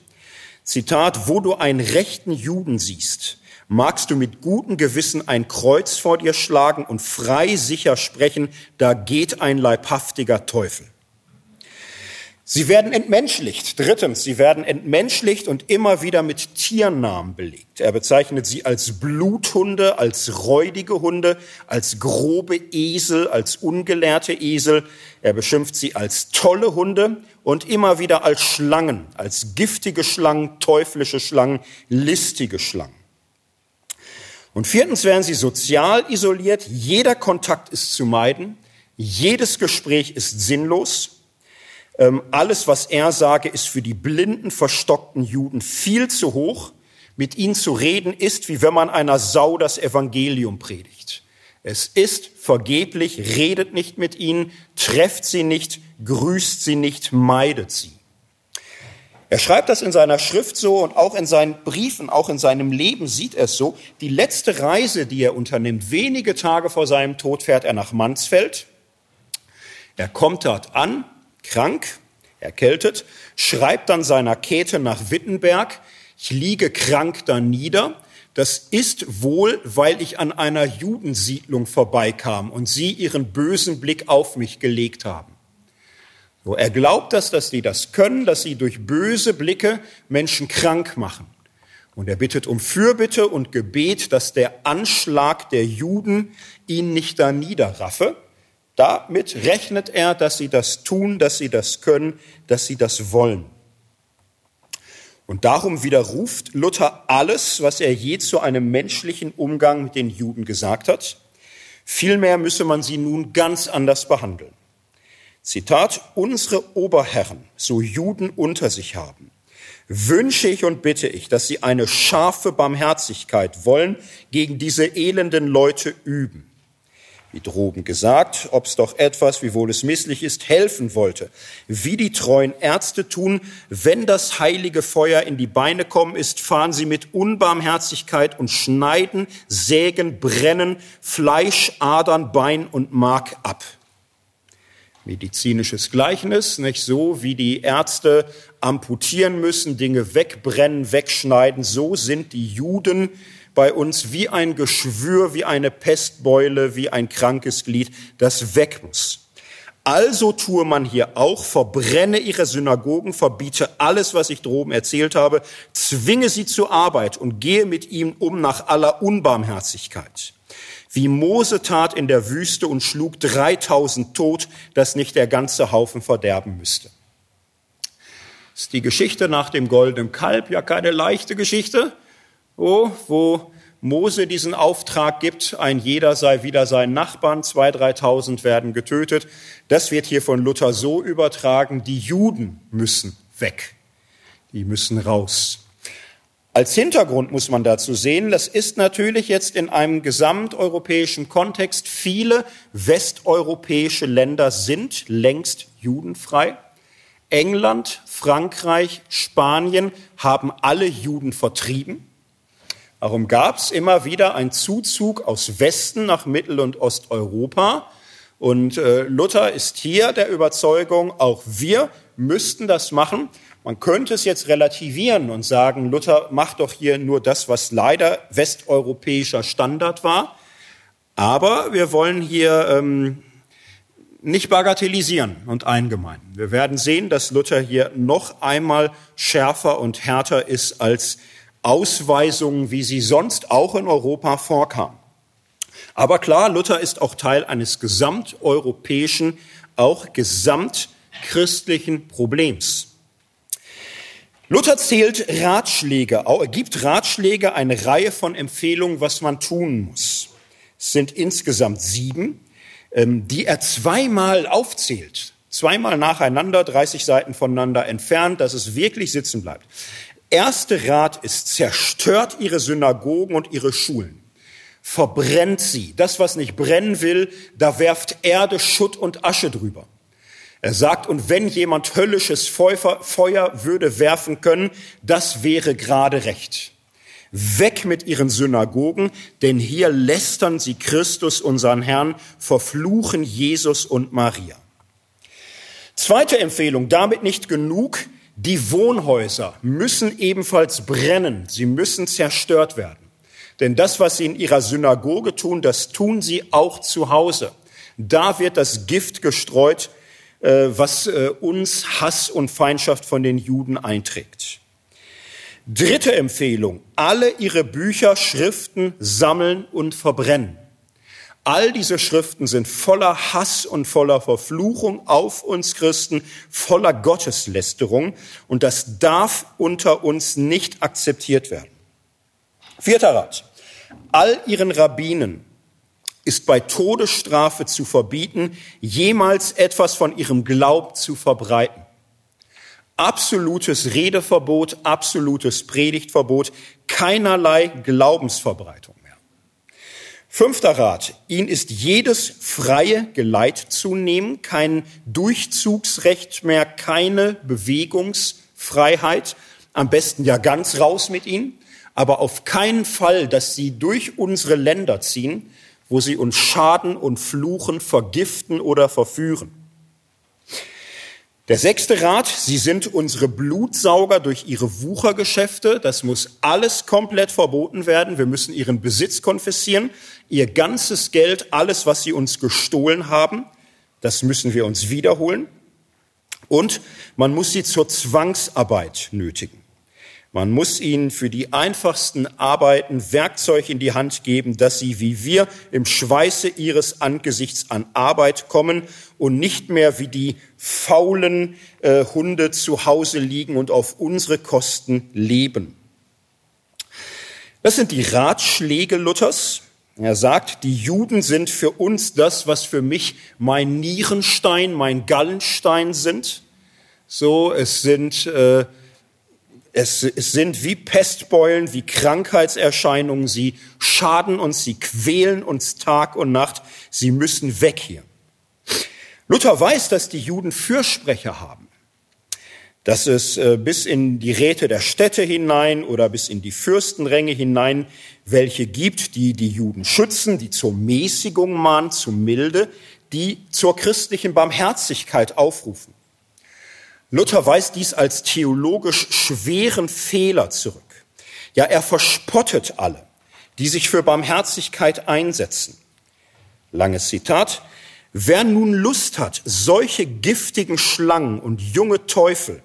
Speaker 1: Zitat, wo du einen rechten Juden siehst, magst du mit gutem Gewissen ein Kreuz vor dir schlagen und frei sicher sprechen, da geht ein leibhaftiger Teufel. Sie werden entmenschlicht. Drittens, sie werden entmenschlicht und immer wieder mit Tiernamen belegt. Er bezeichnet sie als Bluthunde, als räudige Hunde, als grobe Esel, als ungelehrte Esel. Er beschimpft sie als tolle Hunde und immer wieder als Schlangen, als giftige Schlangen, teuflische Schlangen, listige Schlangen. Und viertens werden sie sozial isoliert. Jeder Kontakt ist zu meiden. Jedes Gespräch ist sinnlos. Ähm, alles, was er sage, ist für die blinden, verstockten Juden viel zu hoch. Mit ihnen zu reden ist, wie wenn man einer Sau das Evangelium predigt. Es ist vergeblich, redet nicht mit ihnen, trefft sie nicht, grüßt sie nicht, meidet sie. Er schreibt das in seiner Schrift so und auch in seinen Briefen, auch in seinem Leben sieht er es so. Die letzte Reise, die er unternimmt, wenige Tage vor seinem Tod fährt er nach Mansfeld. Er kommt dort an, krank, erkältet, schreibt dann seiner Käthe nach Wittenberg, ich liege krank da nieder. Das ist wohl, weil ich an einer Judensiedlung vorbeikam und sie ihren bösen Blick auf mich gelegt haben. So, er glaubt das, dass sie das können, dass sie durch böse Blicke Menschen krank machen. Und er bittet um Fürbitte und Gebet, dass der Anschlag der Juden ihn nicht da niederraffe. Damit rechnet er, dass sie das tun, dass sie das können, dass sie das wollen. Und darum widerruft Luther alles, was er je zu einem menschlichen Umgang mit den Juden gesagt hat. Vielmehr müsse man sie nun ganz anders behandeln. Zitat, unsere Oberherren, so Juden unter sich haben, wünsche ich und bitte ich, dass sie eine scharfe Barmherzigkeit wollen, gegen diese elenden Leute üben wie droben gesagt, ob es doch etwas, wiewohl es misslich ist, helfen wollte, wie die treuen Ärzte tun, wenn das heilige Feuer in die Beine kommen ist, fahren sie mit Unbarmherzigkeit und schneiden, sägen, brennen Fleisch, Adern, Bein und Mark ab. Medizinisches Gleichnis, nicht so, wie die Ärzte amputieren müssen, Dinge wegbrennen, wegschneiden, so sind die Juden bei uns wie ein Geschwür, wie eine Pestbeule, wie ein krankes Glied, das weg muss. Also tue man hier auch, verbrenne ihre Synagogen, verbiete alles, was ich droben erzählt habe, zwinge sie zur Arbeit und gehe mit ihnen um nach aller Unbarmherzigkeit. Wie Mose tat in der Wüste und schlug 3000 tot, dass nicht der ganze Haufen verderben müsste. ist die Geschichte nach dem goldenen Kalb ja keine leichte Geschichte, oh, wo Mose diesen Auftrag gibt, ein jeder sei wieder sein Nachbarn, zwei, dreitausend werden getötet. Das wird hier von Luther so übertragen, die Juden müssen weg, die müssen raus. Als Hintergrund muss man dazu sehen, das ist natürlich jetzt in einem gesamteuropäischen Kontext, viele westeuropäische Länder sind längst judenfrei. England, Frankreich, Spanien haben alle Juden vertrieben. Darum gab es immer wieder einen Zuzug aus Westen nach Mittel- und Osteuropa. Und äh, Luther ist hier der Überzeugung, auch wir müssten das machen. Man könnte es jetzt relativieren und sagen, Luther macht doch hier nur das, was leider westeuropäischer Standard war. Aber wir wollen hier ähm, nicht bagatellisieren und eingemeinen. Wir werden sehen, dass Luther hier noch einmal schärfer und härter ist als Ausweisungen, wie sie sonst auch in Europa vorkamen. Aber klar, Luther ist auch Teil eines gesamteuropäischen, auch gesamtchristlichen Problems. Luther zählt Ratschläge, gibt Ratschläge, eine Reihe von Empfehlungen, was man tun muss. Es sind insgesamt sieben, ähm, die er zweimal aufzählt. Zweimal nacheinander, 30 Seiten voneinander entfernt, dass es wirklich sitzen bleibt. Erste Rat ist, zerstört ihre Synagogen und ihre Schulen. Verbrennt sie. Das, was nicht brennen will, da werft Erde, Schutt und Asche drüber. Er sagt, und wenn jemand höllisches Feuer würde werfen können, das wäre gerade recht. Weg mit ihren Synagogen, denn hier lästern sie Christus, unseren Herrn, verfluchen Jesus und Maria. Zweite Empfehlung, damit nicht genug, die Wohnhäuser müssen ebenfalls brennen, sie müssen zerstört werden. Denn das, was sie in ihrer Synagoge tun, das tun sie auch zu Hause. Da wird das Gift gestreut, äh, was äh, uns Hass und Feindschaft von den Juden einträgt. Dritte Empfehlung, alle ihre Bücher, Schriften sammeln und verbrennen. All diese Schriften sind voller Hass und voller Verfluchung auf uns Christen, voller Gotteslästerung und das darf unter uns nicht akzeptiert werden. Vierter Rat. All ihren Rabbinen ist bei Todesstrafe zu verbieten, jemals etwas von ihrem Glaub zu verbreiten. Absolutes Redeverbot, absolutes Predigtverbot, keinerlei Glaubensverbreitung. Fünfter Rat. Ihnen ist jedes freie Geleit zu nehmen, kein Durchzugsrecht mehr, keine Bewegungsfreiheit. Am besten ja ganz raus mit ihnen, aber auf keinen Fall, dass sie durch unsere Länder ziehen, wo sie uns schaden und fluchen, vergiften oder verführen. Der sechste Rat, sie sind unsere Blutsauger durch ihre Wuchergeschäfte. Das muss alles komplett verboten werden. Wir müssen ihren Besitz konfessieren, ihr ganzes Geld, alles, was sie uns gestohlen haben, das müssen wir uns wiederholen. Und man muss sie zur Zwangsarbeit nötigen. Man muss ihnen für die einfachsten Arbeiten Werkzeug in die Hand geben, dass sie wie wir im Schweiße ihres Angesichts an Arbeit kommen und nicht mehr wie die faulen äh, Hunde zu Hause liegen und auf unsere Kosten leben. Das sind die Ratschläge Luthers. Er sagt, die Juden sind für uns das, was für mich mein Nierenstein, mein Gallenstein sind. So, es sind äh, es, es sind wie Pestbeulen, wie Krankheitserscheinungen. Sie schaden uns, sie quälen uns Tag und Nacht. Sie müssen weg hier. Luther weiß, dass die Juden Fürsprecher haben. Dass es äh, bis in die Räte der Städte hinein oder bis in die Fürstenränge hinein welche gibt, die die Juden schützen, die zur Mäßigung mahnen, zur Milde, die zur christlichen Barmherzigkeit aufrufen. Luther weist dies als theologisch schweren Fehler zurück. Ja, er verspottet alle, die sich für Barmherzigkeit einsetzen. Langes Zitat. Wer nun Lust hat, solche giftigen Schlangen und junge Teufel,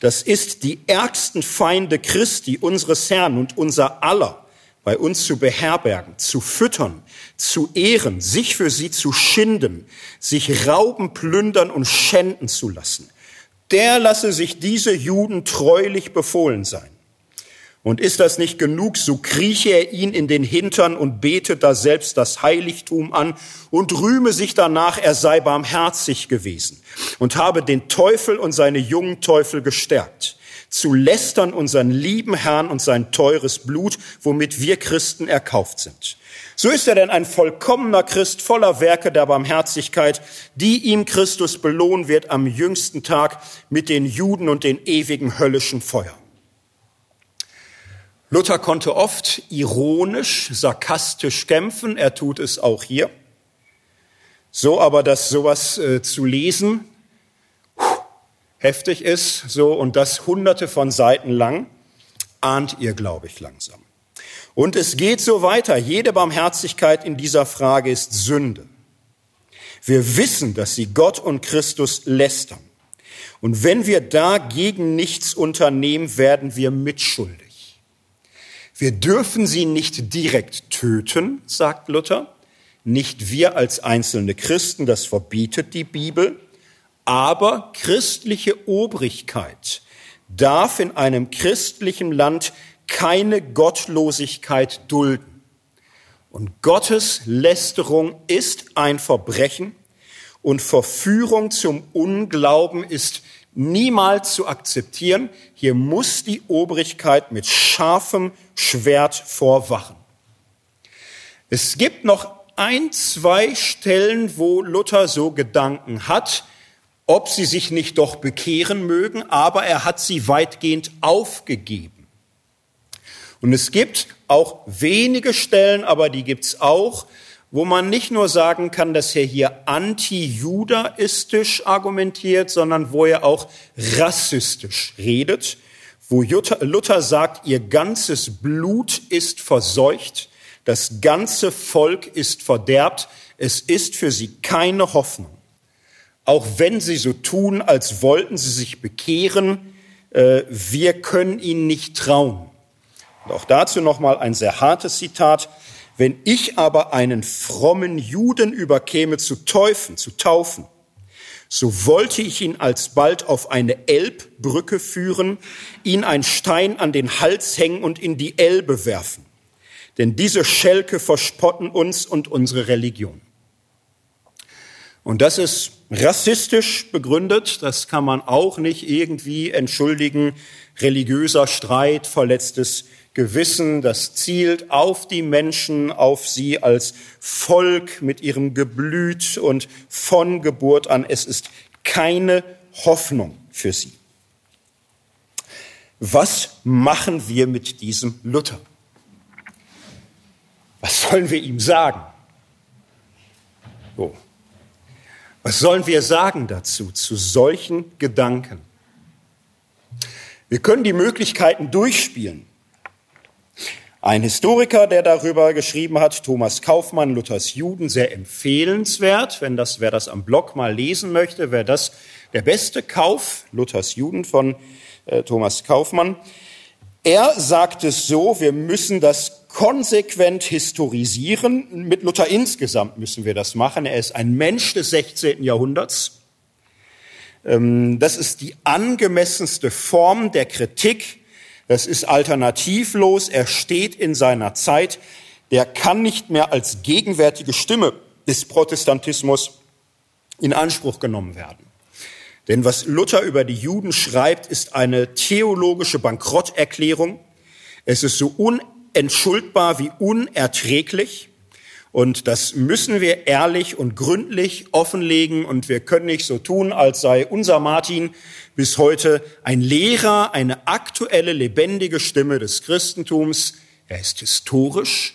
Speaker 1: das ist die ärgsten Feinde Christi, unseres Herrn und unser aller, bei uns zu beherbergen, zu füttern, zu ehren, sich für sie zu schinden, sich rauben, plündern und schänden zu lassen der lasse sich diese Juden treulich befohlen sein. Und ist das nicht genug, so krieche er ihn in den Hintern und bete da selbst das Heiligtum an und rühme sich danach, er sei barmherzig gewesen und habe den Teufel und seine jungen Teufel gestärkt, zu lästern unseren lieben Herrn und sein teures Blut, womit wir Christen erkauft sind. So ist er denn ein vollkommener Christ voller Werke der Barmherzigkeit, die ihm Christus belohnen wird am jüngsten Tag mit den Juden und den ewigen höllischen Feuer. Luther konnte oft ironisch, sarkastisch kämpfen, er tut es auch hier. So aber, dass sowas äh, zu lesen heftig ist, so und das hunderte von Seiten lang, ahnt ihr, glaube ich, langsam. Und es geht so weiter. Jede Barmherzigkeit in dieser Frage ist Sünde. Wir wissen, dass sie Gott und Christus lästern. Und wenn wir dagegen nichts unternehmen, werden wir mitschuldig. Wir dürfen sie nicht direkt töten, sagt Luther, nicht wir als einzelne Christen, das verbietet die Bibel, aber christliche Obrigkeit darf in einem christlichen Land keine Gottlosigkeit dulden. Und Gottes Lästerung ist ein Verbrechen und Verführung zum Unglauben ist niemals zu akzeptieren. Hier muss die Obrigkeit mit scharfem Schwert vorwachen. Es gibt noch ein, zwei Stellen, wo Luther so Gedanken hat, ob sie sich nicht doch bekehren mögen, aber er hat sie weitgehend aufgegeben. Und es gibt auch wenige Stellen, aber die gibt's auch, wo man nicht nur sagen kann, dass er hier anti-judaistisch argumentiert, sondern wo er auch rassistisch redet, wo Luther sagt, ihr ganzes Blut ist verseucht, das ganze Volk ist verderbt, es ist für sie keine Hoffnung. Auch wenn sie so tun, als wollten sie sich bekehren, äh, wir können ihnen nicht trauen. Und auch dazu nochmal ein sehr hartes Zitat. Wenn ich aber einen frommen Juden überkäme zu teufen, zu taufen, so wollte ich ihn alsbald auf eine Elbbrücke führen, ihn ein Stein an den Hals hängen und in die Elbe werfen. Denn diese Schelke verspotten uns und unsere Religion. Und das ist rassistisch begründet, das kann man auch nicht irgendwie entschuldigen. Religiöser Streit, verletztes Gewissen, das zielt auf die Menschen, auf sie als Volk mit ihrem Geblüt und von Geburt an. Es ist keine Hoffnung für sie. Was machen wir mit diesem Luther? Was sollen wir ihm sagen? So. Was sollen wir sagen dazu, zu solchen Gedanken? Wir können die Möglichkeiten durchspielen. Ein Historiker, der darüber geschrieben hat, Thomas Kaufmann, Luthers Juden, sehr empfehlenswert. Wenn das, wer das am Blog mal lesen möchte, wäre das der beste Kauf, Luthers Juden von äh, Thomas Kaufmann. Er sagt es so, wir müssen das konsequent historisieren. Mit Luther insgesamt müssen wir das machen. Er ist ein Mensch des 16. Jahrhunderts. Ähm, das ist die angemessenste Form der Kritik das ist alternativlos. Er steht in seiner Zeit. Der kann nicht mehr als gegenwärtige Stimme des Protestantismus in Anspruch genommen werden. Denn was Luther über die Juden schreibt, ist eine theologische Bankrotterklärung. Es ist so unentschuldbar wie unerträglich. Und das müssen wir ehrlich und gründlich offenlegen. Und wir können nicht so tun, als sei unser Martin bis heute ein Lehrer, eine aktuelle, lebendige Stimme des Christentums. Er ist historisch.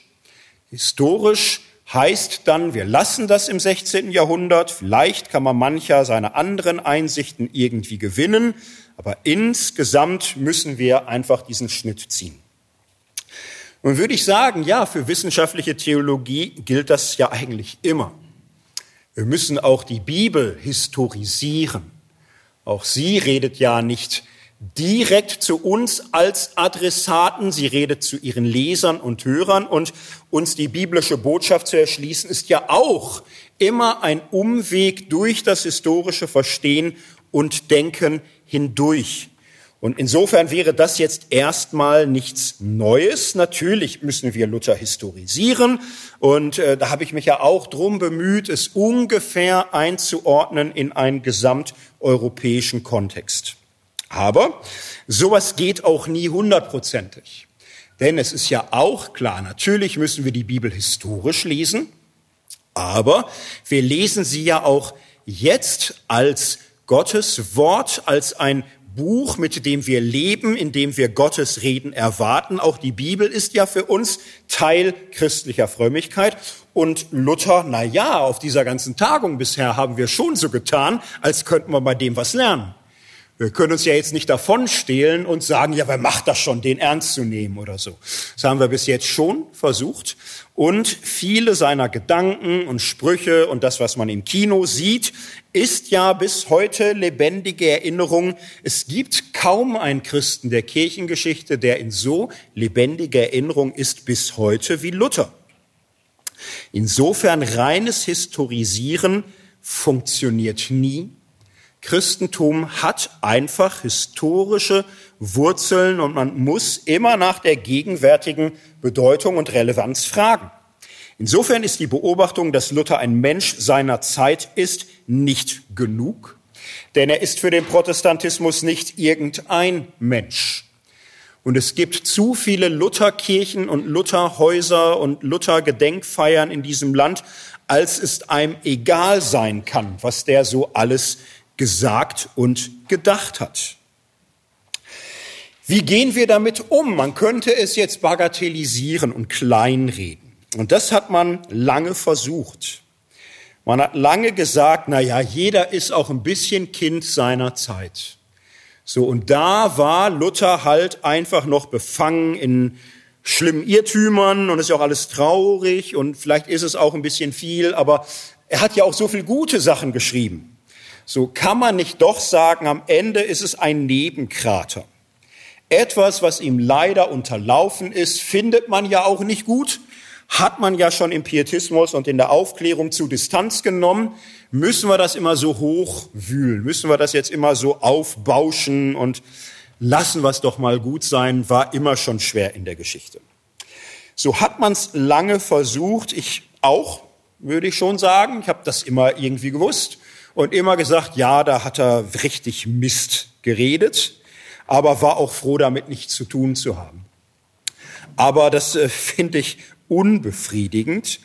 Speaker 1: Historisch heißt dann, wir lassen das im 16. Jahrhundert. Vielleicht kann man mancher seiner anderen Einsichten irgendwie gewinnen. Aber insgesamt müssen wir einfach diesen Schnitt ziehen. Und würde ich sagen, ja, für wissenschaftliche Theologie gilt das ja eigentlich immer. Wir müssen auch die Bibel historisieren. Auch sie redet ja nicht direkt zu uns als Adressaten, sie redet zu ihren Lesern und Hörern und uns die biblische Botschaft zu erschließen, ist ja auch immer ein Umweg durch das historische Verstehen und Denken hindurch. Und insofern wäre das jetzt erstmal nichts Neues. Natürlich müssen wir Luther historisieren. Und äh, da habe ich mich ja auch drum bemüht, es ungefähr einzuordnen in einen gesamteuropäischen Kontext. Aber sowas geht auch nie hundertprozentig. Denn es ist ja auch klar, natürlich müssen wir die Bibel historisch lesen, aber wir lesen sie ja auch jetzt als Gottes Wort, als ein Buch, mit dem wir leben, in dem wir Gottes Reden erwarten. Auch die Bibel ist ja für uns Teil christlicher Frömmigkeit. Und Luther, na ja, auf dieser ganzen Tagung bisher haben wir schon so getan, als könnten wir bei dem was lernen. Wir können uns ja jetzt nicht davon stehlen und sagen, ja, wer macht das schon, den ernst zu nehmen oder so. Das haben wir bis jetzt schon versucht. Und viele seiner Gedanken und Sprüche und das, was man im Kino sieht, ist ja bis heute lebendige Erinnerung. Es gibt kaum einen Christen der Kirchengeschichte, der in so lebendiger Erinnerung ist bis heute wie Luther. Insofern reines Historisieren funktioniert nie Christentum hat einfach historische Wurzeln und man muss immer nach der gegenwärtigen Bedeutung und Relevanz fragen. Insofern ist die Beobachtung, dass Luther ein Mensch seiner Zeit ist, nicht genug, denn er ist für den Protestantismus nicht irgendein Mensch. Und es gibt zu viele Lutherkirchen und Lutherhäuser und Luthergedenkfeiern in diesem Land, als es einem egal sein kann, was der so alles gesagt und gedacht hat. Wie gehen wir damit um? Man könnte es jetzt bagatellisieren und kleinreden. Und das hat man lange versucht. Man hat lange gesagt, na ja, jeder ist auch ein bisschen Kind seiner Zeit. So, und da war Luther halt einfach noch befangen in schlimmen Irrtümern und ist ja auch alles traurig und vielleicht ist es auch ein bisschen viel, aber er hat ja auch so viel gute Sachen geschrieben. So kann man nicht doch sagen, am Ende ist es ein Nebenkrater. Etwas, was ihm leider unterlaufen ist, findet man ja auch nicht gut, hat man ja schon im Pietismus und in der Aufklärung zu Distanz genommen. Müssen wir das immer so hochwühlen? Müssen wir das jetzt immer so aufbauschen und lassen wir es doch mal gut sein? War immer schon schwer in der Geschichte. So hat man es lange versucht. Ich auch, würde ich schon sagen. Ich habe das immer irgendwie gewusst und immer gesagt, ja, da hat er richtig Mist geredet, aber war auch froh, damit nichts zu tun zu haben. Aber das äh, finde ich unbefriedigend.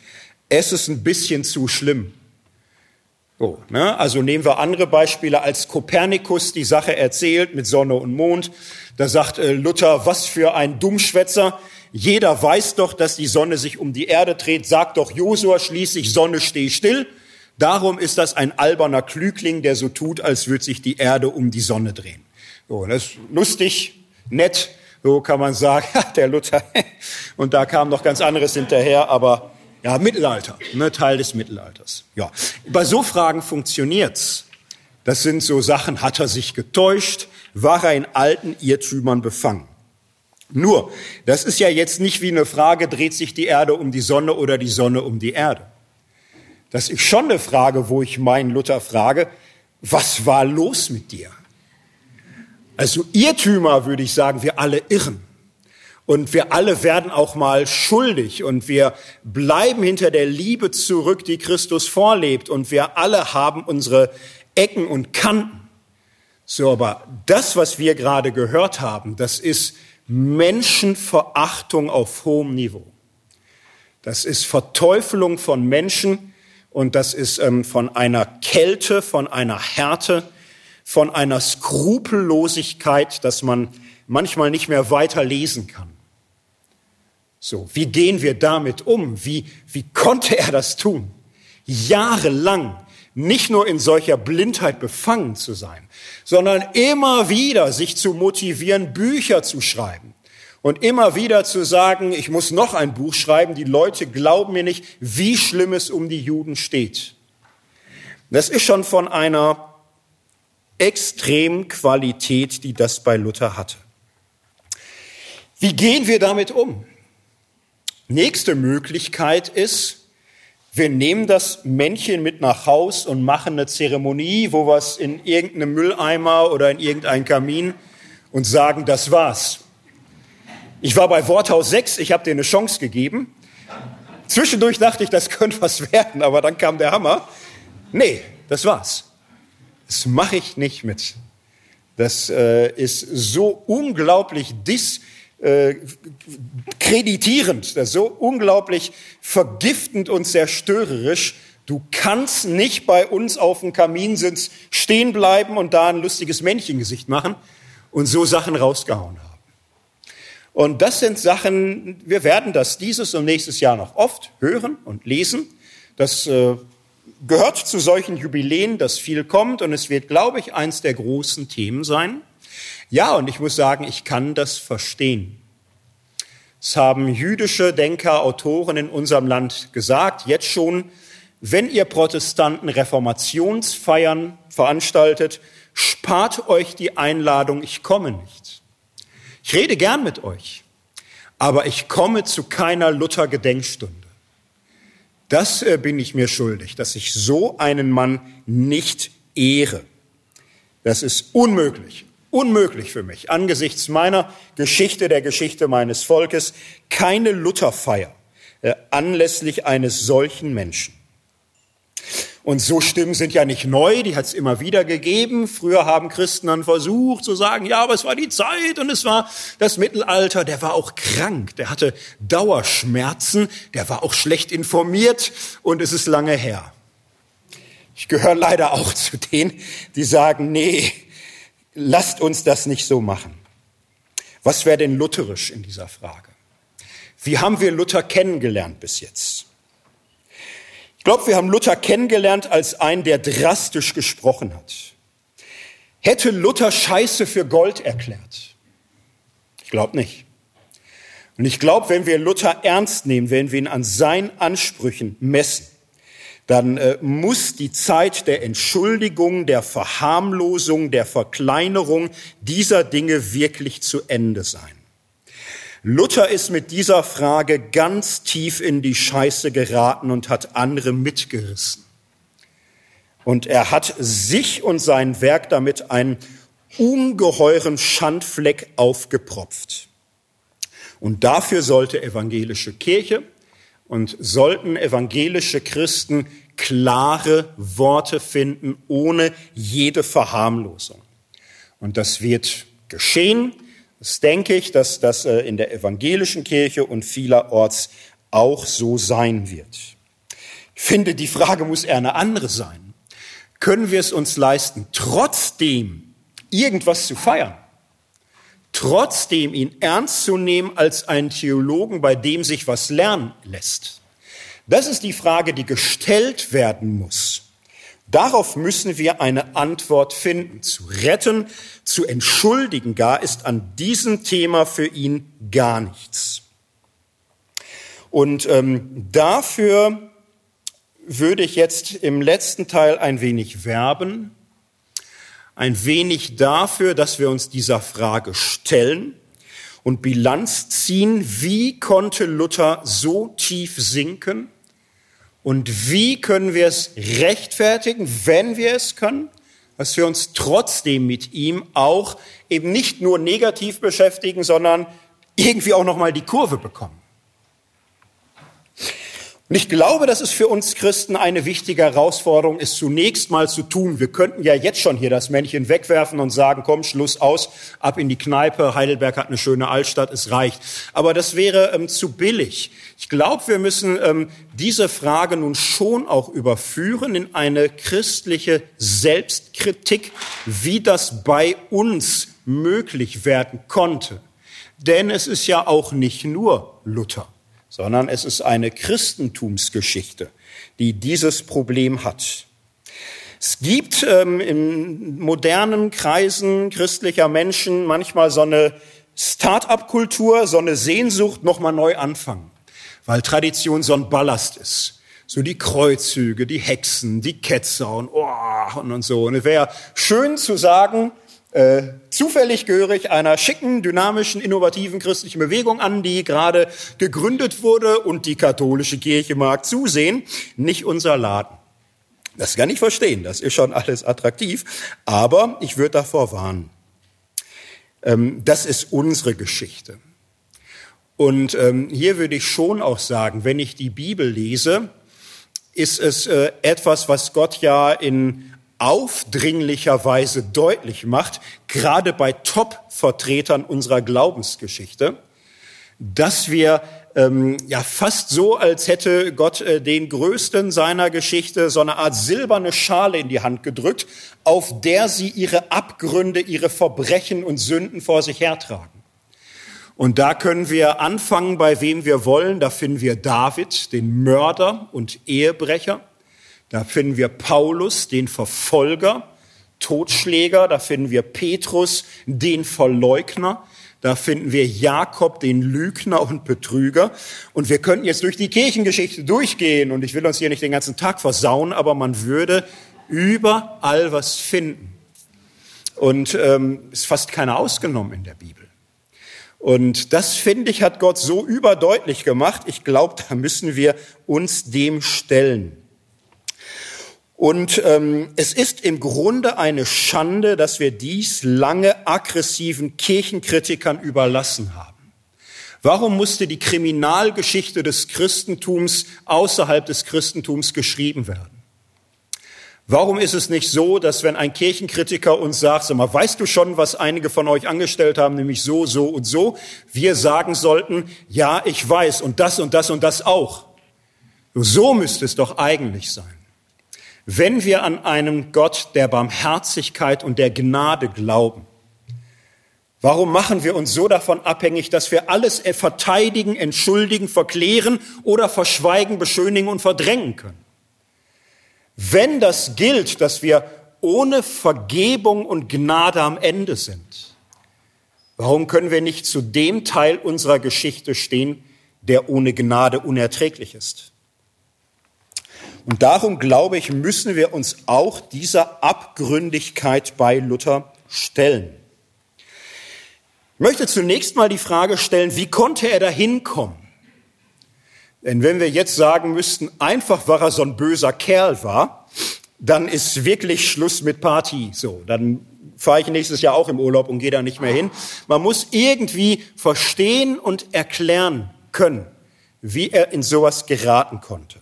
Speaker 1: Es ist ein bisschen zu schlimm. So, ne? Also nehmen wir andere Beispiele, als Kopernikus die Sache erzählt mit Sonne und Mond. Da sagt äh, Luther, was für ein Dummschwätzer. Jeder weiß doch, dass die Sonne sich um die Erde dreht. Sagt doch Josua schließlich, Sonne steh still. Darum ist das ein alberner Klügling, der so tut, als würde sich die Erde um die Sonne drehen. So, das ist lustig, nett, so kann man sagen, der Luther. Und da kam noch ganz anderes hinterher, aber ja, Mittelalter, ne, Teil des Mittelalters. Ja, bei so Fragen funktioniert's. Das sind so Sachen, hat er sich getäuscht, war er in alten Irrtümern befangen. Nur, das ist ja jetzt nicht wie eine Frage, dreht sich die Erde um die Sonne oder die Sonne um die Erde. Das ist schon eine Frage, wo ich meinen Luther frage, was war los mit dir? Also Irrtümer würde ich sagen, wir alle irren. Und wir alle werden auch mal schuldig und wir bleiben hinter der Liebe zurück, die Christus vorlebt. Und wir alle haben unsere Ecken und Kanten. So, aber das, was wir gerade gehört haben, das ist Menschenverachtung auf hohem Niveau. Das ist Verteufelung von Menschen, und das ist ähm, von einer Kälte, von einer Härte, von einer Skrupellosigkeit, dass man manchmal nicht mehr weiter lesen kann. So, wie gehen wir damit um? Wie, wie konnte er das tun? Jahrelang nicht nur in solcher Blindheit befangen zu sein, sondern immer wieder sich zu motivieren, Bücher zu schreiben, und immer wieder zu sagen, ich muss noch ein Buch schreiben, die Leute glauben mir nicht, wie schlimm es um die Juden steht. Das ist schon von einer extremen Qualität, die das bei Luther hatte. Wie gehen wir damit um? Nächste Möglichkeit ist, Wir nehmen das Männchen mit nach Haus und machen eine Zeremonie, wo wir es in irgendeinem Mülleimer oder in irgendein Kamin und sagen, das war's. Ich war bei Worthaus 6, ich habe dir eine Chance gegeben. Zwischendurch dachte ich, das könnte was werden, aber dann kam der Hammer. Nee, das war's. Das mache ich nicht mit. Das äh, ist so unglaublich diskreditierend, äh, so unglaublich vergiftend und zerstörerisch. Du kannst nicht bei uns auf dem Kaminsitz stehen bleiben und da ein lustiges Männchengesicht machen und so Sachen rausgehauen haben. Und das sind Sachen, wir werden das dieses und nächstes Jahr noch oft hören und lesen. Das äh, gehört zu solchen Jubiläen, dass viel kommt und es wird, glaube ich, eins der großen Themen sein. Ja, und ich muss sagen, ich kann das verstehen. Es haben jüdische Denker, Autoren in unserem Land gesagt, jetzt schon, wenn ihr Protestanten Reformationsfeiern veranstaltet, spart euch die Einladung, ich komme nicht. Ich rede gern mit euch, aber ich komme zu keiner Luther-Gedenkstunde. Das äh, bin ich mir schuldig, dass ich so einen Mann nicht ehre. Das ist unmöglich, unmöglich für mich, angesichts meiner Geschichte, der Geschichte meines Volkes, keine Lutherfeier äh, anlässlich eines solchen Menschen. Und so Stimmen sind ja nicht neu, die hat es immer wieder gegeben. Früher haben Christen dann versucht zu sagen, ja, aber es war die Zeit und es war das Mittelalter. Der war auch krank, der hatte Dauerschmerzen, der war auch schlecht informiert und es ist lange her. Ich gehöre leider auch zu denen, die sagen, nee, lasst uns das nicht so machen. Was wäre denn lutherisch in dieser Frage? Wie haben wir Luther kennengelernt bis jetzt? Ich glaube, wir haben Luther kennengelernt als einen, der drastisch gesprochen hat. Hätte Luther Scheiße für Gold erklärt? Ich glaube nicht. Und ich glaube, wenn wir Luther ernst nehmen, wenn wir ihn an seinen Ansprüchen messen, dann äh, muss die Zeit der Entschuldigung, der Verharmlosung, der Verkleinerung dieser Dinge wirklich zu Ende sein. Luther ist mit dieser Frage ganz tief in die Scheiße geraten und hat andere mitgerissen. Und er hat sich und sein Werk damit einen ungeheuren Schandfleck aufgepropft. Und dafür sollte evangelische Kirche und sollten evangelische Christen klare Worte finden, ohne jede Verharmlosung. Und das wird geschehen. Das denke ich, dass das äh, in der evangelischen Kirche und vielerorts auch so sein wird. Ich finde, die Frage muss eher eine andere sein. Können wir es uns leisten, trotzdem irgendwas zu feiern? Trotzdem ihn ernst zu nehmen als einen Theologen, bei dem sich was lernen lässt? Das ist die Frage, die gestellt werden muss. Darauf müssen wir eine Antwort finden. Zu retten, zu entschuldigen gar ist an diesem Thema für ihn gar nichts. Und ähm, dafür würde ich jetzt im letzten Teil ein wenig werben, ein wenig dafür, dass wir uns dieser Frage stellen und Bilanz ziehen, wie konnte Luther so tief sinken und wie können wir es rechtfertigen, wenn wir es können, dass wir uns trotzdem mit ihm auch eben nicht nur negativ beschäftigen, sondern irgendwie auch noch mal die Kurve bekommen. Und ich glaube, dass es für uns Christen eine wichtige Herausforderung ist, zunächst mal zu tun. Wir könnten ja jetzt schon hier das Männchen wegwerfen und sagen, komm, Schluss aus, ab in die Kneipe. Heidelberg hat eine schöne Altstadt, es reicht. Aber das wäre ähm, zu billig. Ich glaube, wir müssen ähm, diese Frage nun schon auch überführen in eine christliche Selbstkritik, wie das bei uns möglich werden konnte. Denn es ist ja auch nicht nur Luther sondern es ist eine Christentumsgeschichte, die dieses Problem hat. Es gibt ähm, in modernen Kreisen christlicher Menschen manchmal so eine Start-up-Kultur, so eine Sehnsucht, nochmal neu anfangen, weil Tradition so ein Ballast ist. So die Kreuzzüge, die Hexen, die Ketzer und, oh, und, und so. Und es wäre schön zu sagen, äh, Zufällig gehöre ich einer schicken, dynamischen, innovativen christlichen Bewegung an, die gerade gegründet wurde und die katholische Kirche mag zusehen, nicht unser Laden. Das kann ich verstehen, das ist schon alles attraktiv, aber ich würde davor warnen. Ähm, das ist unsere Geschichte. Und ähm, hier würde ich schon auch sagen, wenn ich die Bibel lese, ist es äh, etwas, was Gott ja in aufdringlicher Weise deutlich macht, gerade bei Top-Vertretern unserer Glaubensgeschichte, dass wir ähm, ja fast so, als hätte Gott äh, den Größten seiner Geschichte so eine Art silberne Schale in die Hand gedrückt, auf der sie ihre Abgründe, ihre Verbrechen und Sünden vor sich hertragen. Und da können wir anfangen, bei wem wir wollen. Da finden wir David, den Mörder und Ehebrecher. Da finden wir Paulus, den Verfolger, Totschläger. Da finden wir Petrus, den Verleugner. Da finden wir Jakob, den Lügner und Betrüger. Und wir könnten jetzt durch die Kirchengeschichte durchgehen. Und ich will uns hier nicht den ganzen Tag versauen, aber man würde überall was finden. Und ähm, ist fast keiner ausgenommen in der Bibel. Und das, finde ich, hat Gott so überdeutlich gemacht. Ich glaube, da müssen wir uns dem stellen. Und ähm, es ist im Grunde eine Schande, dass wir dies lange aggressiven Kirchenkritikern überlassen haben. Warum musste die Kriminalgeschichte des Christentums außerhalb des Christentums geschrieben werden? Warum ist es nicht so, dass wenn ein Kirchenkritiker uns sagt, sag mal, weißt du schon, was einige von euch angestellt haben, nämlich so, so und so, wir sagen sollten, ja, ich weiß und das und das und das auch. So müsste es doch eigentlich sein. Wenn wir an einen Gott der Barmherzigkeit und der Gnade glauben, warum machen wir uns so davon abhängig, dass wir alles verteidigen, entschuldigen, verklären oder verschweigen, beschönigen und verdrängen können? Wenn das gilt, dass wir ohne Vergebung und Gnade am Ende sind, warum können wir nicht zu dem Teil unserer Geschichte stehen, der ohne Gnade unerträglich ist? Und darum, glaube ich, müssen wir uns auch dieser Abgründigkeit bei Luther stellen. Ich möchte zunächst mal die Frage stellen, wie konnte er da hinkommen? Denn wenn wir jetzt sagen müssten, einfach weil er so ein böser Kerl war, dann ist wirklich Schluss mit Party. So, dann fahre ich nächstes Jahr auch im Urlaub und gehe da nicht mehr hin. Man muss irgendwie verstehen und erklären können, wie er in sowas geraten konnte.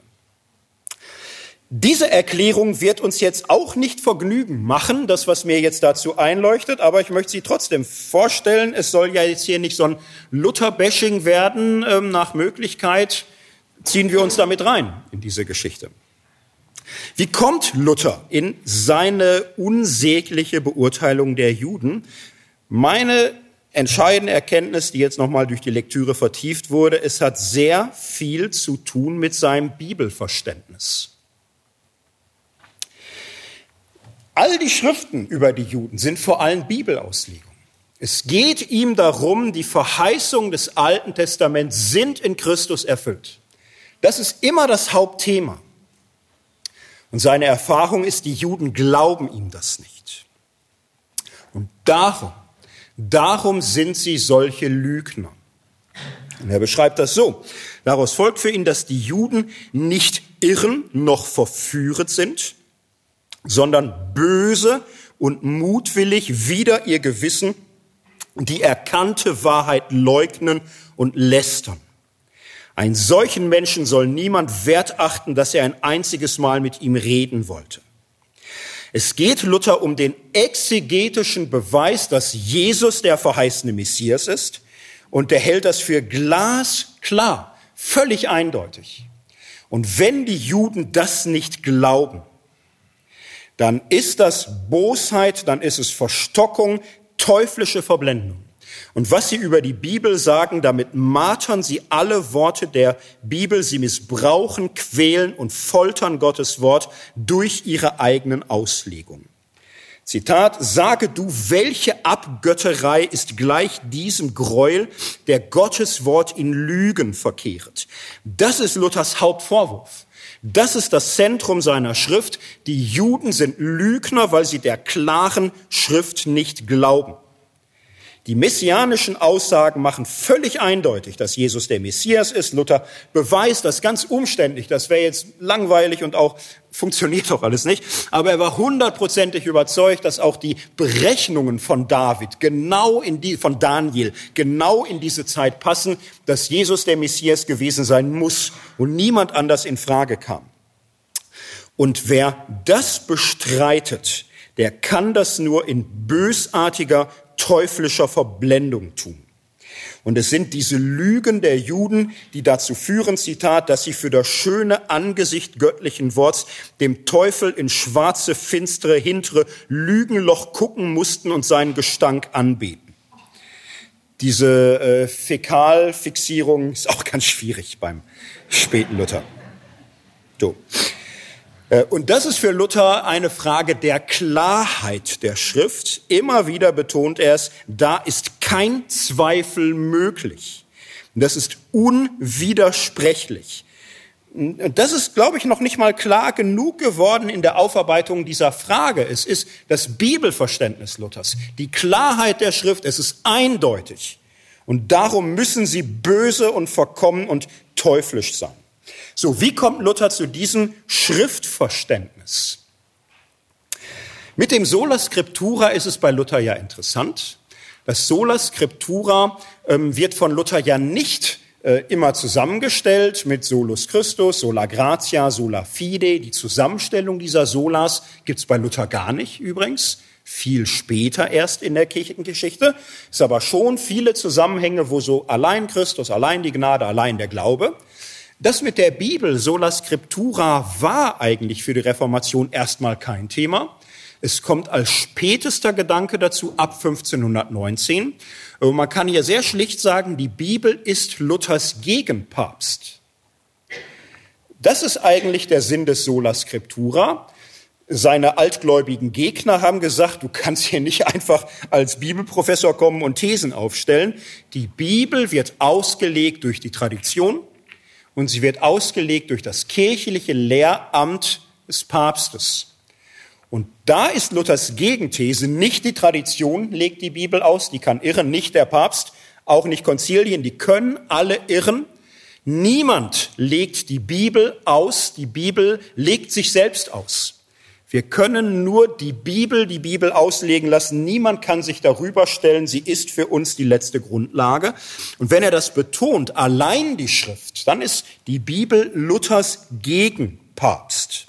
Speaker 1: Diese Erklärung wird uns jetzt auch nicht Vergnügen machen, das, was mir jetzt dazu einleuchtet, aber ich möchte sie trotzdem vorstellen. Es soll ja jetzt hier nicht so ein Luther-Bashing werden, ähm, nach Möglichkeit ziehen wir uns damit rein in diese Geschichte. Wie kommt Luther in seine unsägliche Beurteilung der Juden? Meine entscheidende Erkenntnis, die jetzt nochmal durch die Lektüre vertieft wurde, es hat sehr viel zu tun mit seinem Bibelverständnis. All die Schriften über die Juden sind vor allem Bibelauslegungen. Es geht ihm darum, die Verheißungen des Alten Testaments sind in Christus erfüllt. Das ist immer das Hauptthema. Und seine Erfahrung ist, die Juden glauben ihm das nicht. Und darum, darum sind sie solche Lügner. Und er beschreibt das so. Daraus folgt für ihn, dass die Juden nicht irren noch verführet sind, sondern böse und mutwillig wider ihr Gewissen die erkannte Wahrheit leugnen und lästern. Ein solchen Menschen soll niemand wert achten, dass er ein einziges Mal mit ihm reden wollte. Es geht Luther um den exegetischen Beweis, dass Jesus der verheißene Messias ist und er hält das für glasklar, völlig eindeutig. Und wenn die Juden das nicht glauben, dann ist das Bosheit, dann ist es Verstockung, teuflische Verblendung. Und was sie über die Bibel sagen, damit martern sie alle Worte der Bibel. Sie missbrauchen, quälen und foltern Gottes Wort durch ihre eigenen Auslegungen. Zitat, sage du, welche Abgötterei ist gleich diesem Gräuel, der Gottes Wort in Lügen verkehrt. Das ist Luthers Hauptvorwurf. Das ist das Zentrum seiner Schrift. Die Juden sind Lügner, weil sie der klaren Schrift nicht glauben. Die messianischen Aussagen machen völlig eindeutig, dass Jesus der Messias ist. Luther beweist das ganz umständlich. Das wäre jetzt langweilig und auch funktioniert doch alles nicht. Aber er war hundertprozentig überzeugt, dass auch die Berechnungen von David genau in die, von Daniel genau in diese Zeit passen, dass Jesus der Messias gewesen sein muss und niemand anders in Frage kam. Und wer das bestreitet, der kann das nur in bösartiger teuflischer Verblendung tun. Und es sind diese Lügen der Juden, die dazu führen, Zitat, dass sie für das schöne Angesicht göttlichen Worts dem Teufel in schwarze, finstere, hintere Lügenloch gucken mussten und seinen Gestank anbeten. Diese äh, Fäkalfixierung ist auch ganz schwierig beim späten Luther. So. Äh, und das ist für Luther eine Frage der Klarheit der Schrift. Immer wieder betont er es, da ist kein Zweifel möglich. Das ist unwidersprechlich. Das ist, glaube ich, noch nicht mal klar genug geworden in der Aufarbeitung dieser Frage. Es ist das Bibelverständnis Luthers, die Klarheit der Schrift. Es ist eindeutig. Und darum müssen sie böse und verkommen und teuflisch sein. So, wie kommt Luther zu diesem Schriftverständnis? Mit dem Sola Scriptura ist es bei Luther ja interessant. Das Sola Scriptura ähm, wird von Luther ja nicht äh, immer zusammengestellt mit Solus Christus, Sola Gratia, Sola Fide. Die Zusammenstellung dieser Solas gibt's bei Luther gar nicht übrigens. Viel später erst in der Kirchengeschichte. Ist aber schon viele Zusammenhänge, wo so allein Christus, allein die Gnade, allein der Glaube. Das mit der Bibel, sola scriptura, war eigentlich für die Reformation erstmal kein Thema. Es kommt als spätester Gedanke dazu ab 1519. Und man kann hier sehr schlicht sagen, die Bibel ist Luthers Gegenpapst. Das ist eigentlich der Sinn des Sola Scriptura. Seine altgläubigen Gegner haben gesagt, du kannst hier nicht einfach als Bibelprofessor kommen und Thesen aufstellen. Die Bibel wird ausgelegt durch die Tradition und sie wird ausgelegt durch das kirchliche Lehramt des Papstes. Und da ist Luthers Gegenthese, nicht die Tradition legt die Bibel aus, die kann irren, nicht der Papst, auch nicht Konzilien, die können alle irren. Niemand legt die Bibel aus, die Bibel legt sich selbst aus. Wir können nur die Bibel, die Bibel auslegen lassen. Niemand kann sich darüber stellen. Sie ist für uns die letzte Grundlage. Und wenn er das betont, allein die Schrift, dann ist die Bibel Luthers Gegenpapst.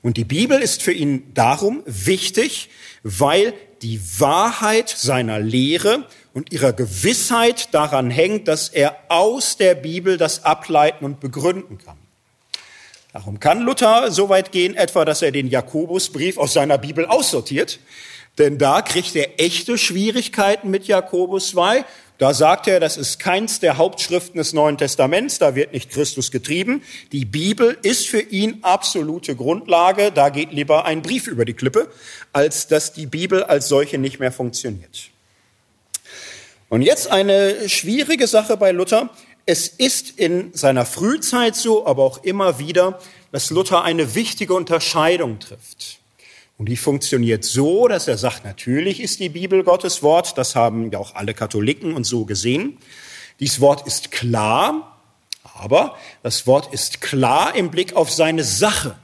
Speaker 1: Und die Bibel ist für ihn darum wichtig, weil die Wahrheit seiner Lehre und ihrer Gewissheit daran hängt, dass er aus der Bibel das ableiten und begründen kann. Darum kann Luther so weit gehen, etwa, dass er den Jakobusbrief aus seiner Bibel aussortiert. Denn da kriegt er echte Schwierigkeiten mit Jakobus 2. Da sagt er, das ist keins der Hauptschriften des Neuen Testaments, da wird nicht Christus getrieben. Die Bibel ist für ihn absolute Grundlage, da geht lieber ein Brief über die Klippe, als dass die Bibel als solche nicht mehr funktioniert. Und jetzt eine schwierige Sache bei Luther. Es ist in seiner Frühzeit so, aber auch immer wieder, dass Luther eine wichtige Unterscheidung trifft. Und die funktioniert so, dass er sagt, natürlich ist die Bibel Gottes Wort, das haben ja auch alle Katholiken und so gesehen. Dies Wort ist klar, aber das Wort ist klar im Blick auf seine Sache.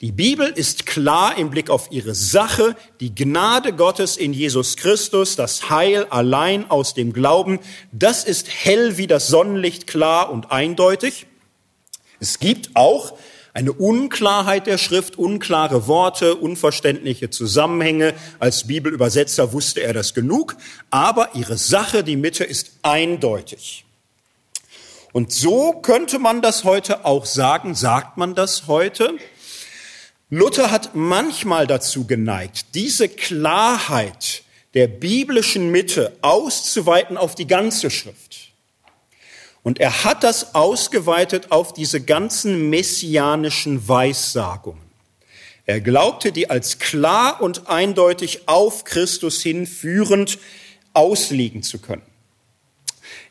Speaker 1: Die Bibel ist klar im Blick auf ihre Sache, die Gnade Gottes in Jesus Christus, das Heil allein aus dem Glauben. Das ist hell wie das Sonnenlicht klar und eindeutig. Es gibt auch eine Unklarheit der Schrift, unklare Worte, unverständliche Zusammenhänge. Als Bibelübersetzer wusste er das genug, aber ihre Sache, die Mitte, ist eindeutig. Und so könnte man das heute auch sagen, sagt man das heute? Luther hat manchmal dazu geneigt, diese Klarheit der biblischen Mitte auszuweiten auf die ganze Schrift. Und er hat das ausgeweitet auf diese ganzen messianischen Weissagungen. Er glaubte, die als klar und eindeutig auf Christus hinführend auslegen zu können.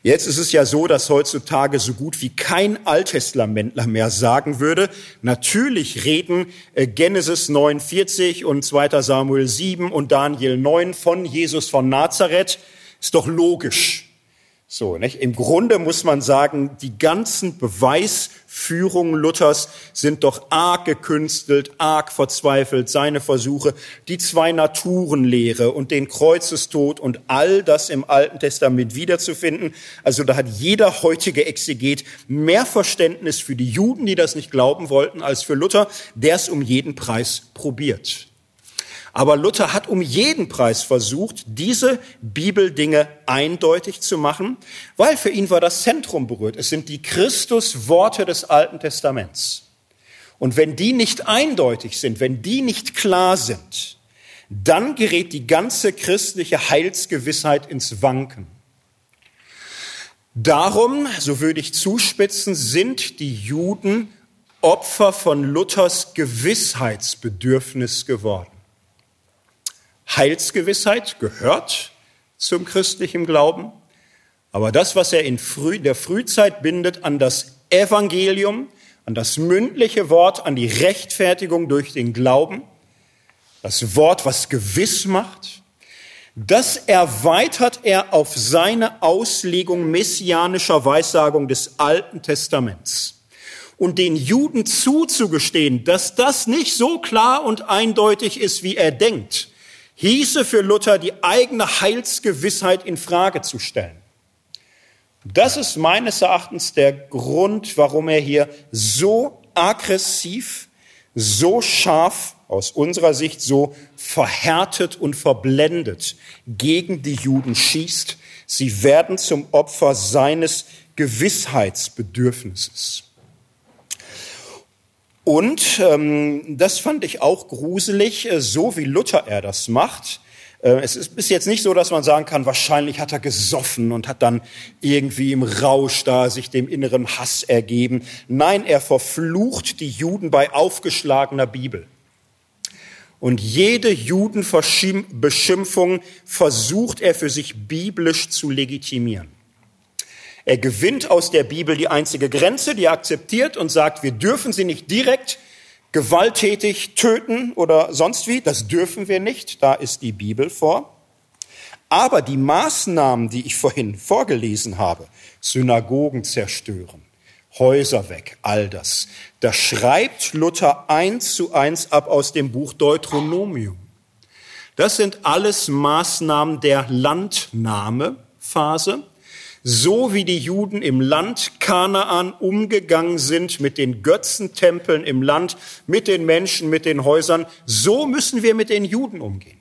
Speaker 1: Jetzt ist es ja so, dass heutzutage so gut wie kein Alttestamentler mehr sagen würde, natürlich reden äh, Genesis 49 und 2 Samuel 7 und Daniel 9 von Jesus von Nazareth. Ist doch logisch. So, nicht? Im Grunde muss man sagen, die ganzen Beweisführungen Luthers sind doch arg gekünstelt, arg verzweifelt, seine Versuche, die Zwei-Naturen-Lehre und den Kreuzestod und all das im Alten Testament wiederzufinden. Also da hat jeder heutige Exeget mehr Verständnis für die Juden, die das nicht glauben wollten, als für Luther, der es um jeden Preis probiert. Aber Luther hat um jeden Preis versucht, diese Bibeldinge eindeutig zu machen, weil für ihn war das Zentrum berührt. Es sind die Christusworte des Alten Testaments. Und wenn die nicht eindeutig sind, wenn die nicht klar sind, dann gerät die ganze christliche Heilsgewissheit ins Wanken. Darum, so würde ich zuspitzen, sind die Juden Opfer von Luthers Gewissheitsbedürfnis geworden. Heilsgewissheit gehört zum christlichen Glauben. Aber das, was er in der Frühzeit bindet an das Evangelium, an das mündliche Wort, an die Rechtfertigung durch den Glauben, das Wort, was gewiss macht, das erweitert er auf seine Auslegung messianischer Weissagung des Alten Testaments. Und den Juden zuzugestehen, dass das nicht so klar und eindeutig ist, wie er denkt, hieße für Luther, die eigene Heilsgewissheit in Frage zu stellen. Das ist meines Erachtens der Grund, warum er hier so aggressiv, so scharf, aus unserer Sicht so verhärtet und verblendet gegen die Juden schießt. Sie werden zum Opfer seines Gewissheitsbedürfnisses. Und ähm, das fand ich auch gruselig, äh, so wie Luther er das macht. Äh, es ist bis jetzt nicht so, dass man sagen kann, wahrscheinlich hat er gesoffen und hat dann irgendwie im Rausch da sich dem inneren Hass ergeben. Nein, er verflucht die Juden bei aufgeschlagener Bibel. Und jede Judenbeschimpfung versucht er für sich biblisch zu legitimieren. Er gewinnt aus der Bibel die einzige Grenze, die er akzeptiert und sagt, wir dürfen sie nicht direkt gewalttätig töten oder sonst wie. Das dürfen wir nicht. Da ist die Bibel vor. Aber die Maßnahmen, die ich vorhin vorgelesen habe, Synagogen zerstören, Häuser weg, all das, da schreibt Luther eins zu eins ab aus dem Buch Deuteronomium. Das sind alles Maßnahmen der Landnahmephase so wie die Juden im Land Kanaan umgegangen sind mit den Götzentempeln im Land, mit den Menschen, mit den Häusern, so müssen wir mit den Juden umgehen.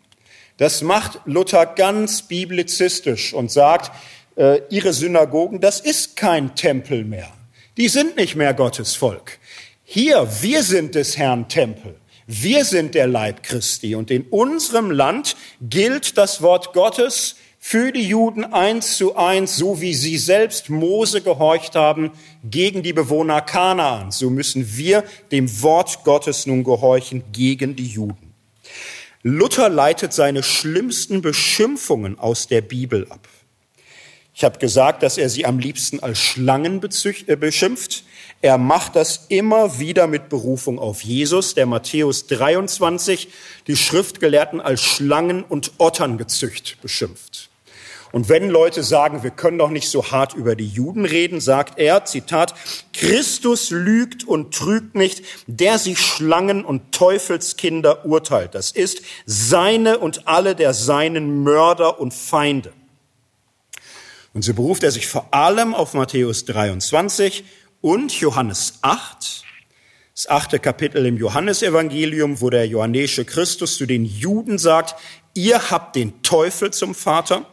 Speaker 1: Das macht Luther ganz biblizistisch und sagt, äh, ihre Synagogen, das ist kein Tempel mehr. Die sind nicht mehr Gottes Volk. Hier, wir sind des Herrn Tempel. Wir sind der Leib Christi. Und in unserem Land gilt das Wort Gottes für die Juden eins zu eins, so wie sie selbst Mose gehorcht haben gegen die Bewohner Kanaans. So müssen wir dem Wort Gottes nun gehorchen gegen die Juden. Luther leitet seine schlimmsten Beschimpfungen aus der Bibel ab. Ich habe gesagt, dass er sie am liebsten als Schlangen äh, beschimpft. Er macht das immer wieder mit Berufung auf Jesus, der Matthäus 23 die Schriftgelehrten als Schlangen und Otterngezücht beschimpft. Und wenn Leute sagen, wir können doch nicht so hart über die Juden reden, sagt er, Zitat, Christus lügt und trügt nicht, der sich Schlangen und Teufelskinder urteilt. Das ist seine und alle der seinen Mörder und Feinde. Und so beruft er sich vor allem auf Matthäus 23 und Johannes 8, das achte Kapitel im Johannesevangelium, wo der johannäische Christus zu den Juden sagt, ihr habt den Teufel zum Vater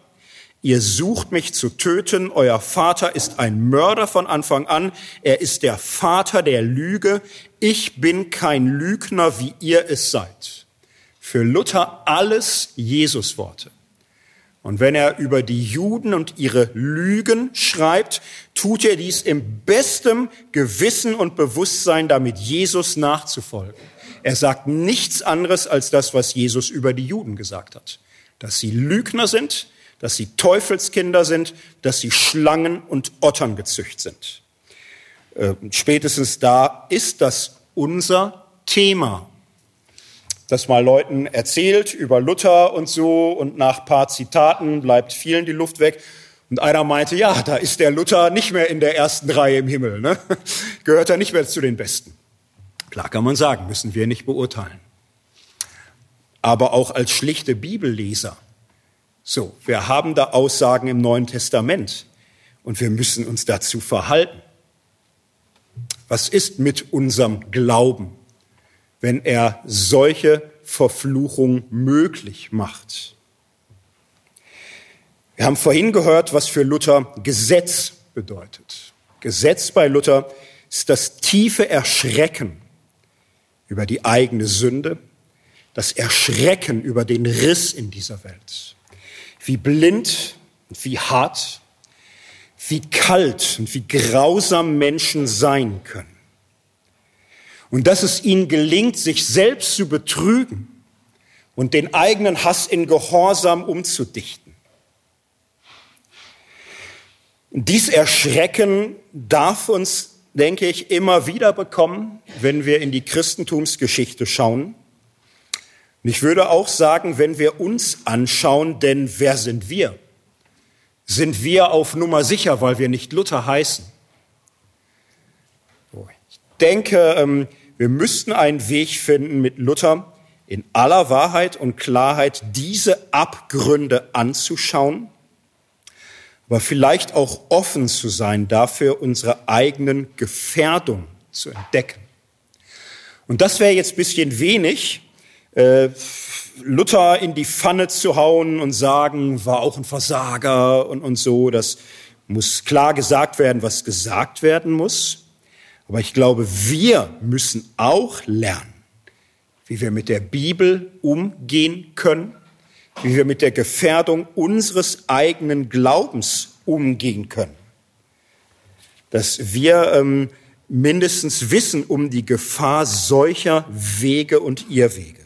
Speaker 1: Ihr sucht mich zu töten. Euer Vater ist ein Mörder von Anfang an. Er ist der Vater der Lüge. Ich bin kein Lügner, wie ihr es seid. Für Luther alles Jesusworte. Und wenn er über die Juden und ihre Lügen schreibt, tut er dies im bestem Gewissen und Bewusstsein, damit Jesus nachzufolgen. Er sagt nichts anderes als das, was Jesus über die Juden gesagt hat. Dass sie Lügner sind, dass sie Teufelskinder sind, dass sie Schlangen und Ottern gezücht sind. Äh, spätestens da ist das unser Thema. Das mal Leuten erzählt über Luther und so und nach paar Zitaten bleibt vielen die Luft weg. Und einer meinte, ja, da ist der Luther nicht mehr in der ersten Reihe im Himmel, ne? gehört er nicht mehr zu den Besten. Klar kann man sagen, müssen wir nicht beurteilen. Aber auch als schlichte Bibelleser so, wir haben da Aussagen im Neuen Testament und wir müssen uns dazu verhalten. Was ist mit unserem Glauben, wenn er solche Verfluchung möglich macht? Wir haben vorhin gehört, was für Luther Gesetz bedeutet. Gesetz bei Luther ist das tiefe Erschrecken über die eigene Sünde, das Erschrecken über den Riss in dieser Welt wie blind und wie hart, wie kalt und wie grausam Menschen sein können. Und dass es ihnen gelingt, sich selbst zu betrügen und den eigenen Hass in Gehorsam umzudichten. Dies Erschrecken darf uns, denke ich, immer wieder bekommen, wenn wir in die Christentumsgeschichte schauen. Und ich würde auch sagen, wenn wir uns anschauen, denn wer sind wir? Sind wir auf Nummer sicher, weil wir nicht Luther heißen? Ich denke, ähm, wir müssten einen Weg finden, mit Luther in aller Wahrheit und Klarheit diese Abgründe anzuschauen, aber vielleicht auch offen zu sein, dafür unsere eigenen Gefährdungen zu entdecken. Und das wäre jetzt bisschen wenig, äh, Luther in die Pfanne zu hauen und sagen, war auch ein Versager und, und so. Das muss klar gesagt werden, was gesagt werden muss. Aber ich glaube, wir müssen auch lernen, wie wir mit der Bibel umgehen können, wie wir mit der Gefährdung unseres eigenen Glaubens umgehen können. Dass wir ähm, mindestens wissen um die Gefahr solcher Wege und Irrwege.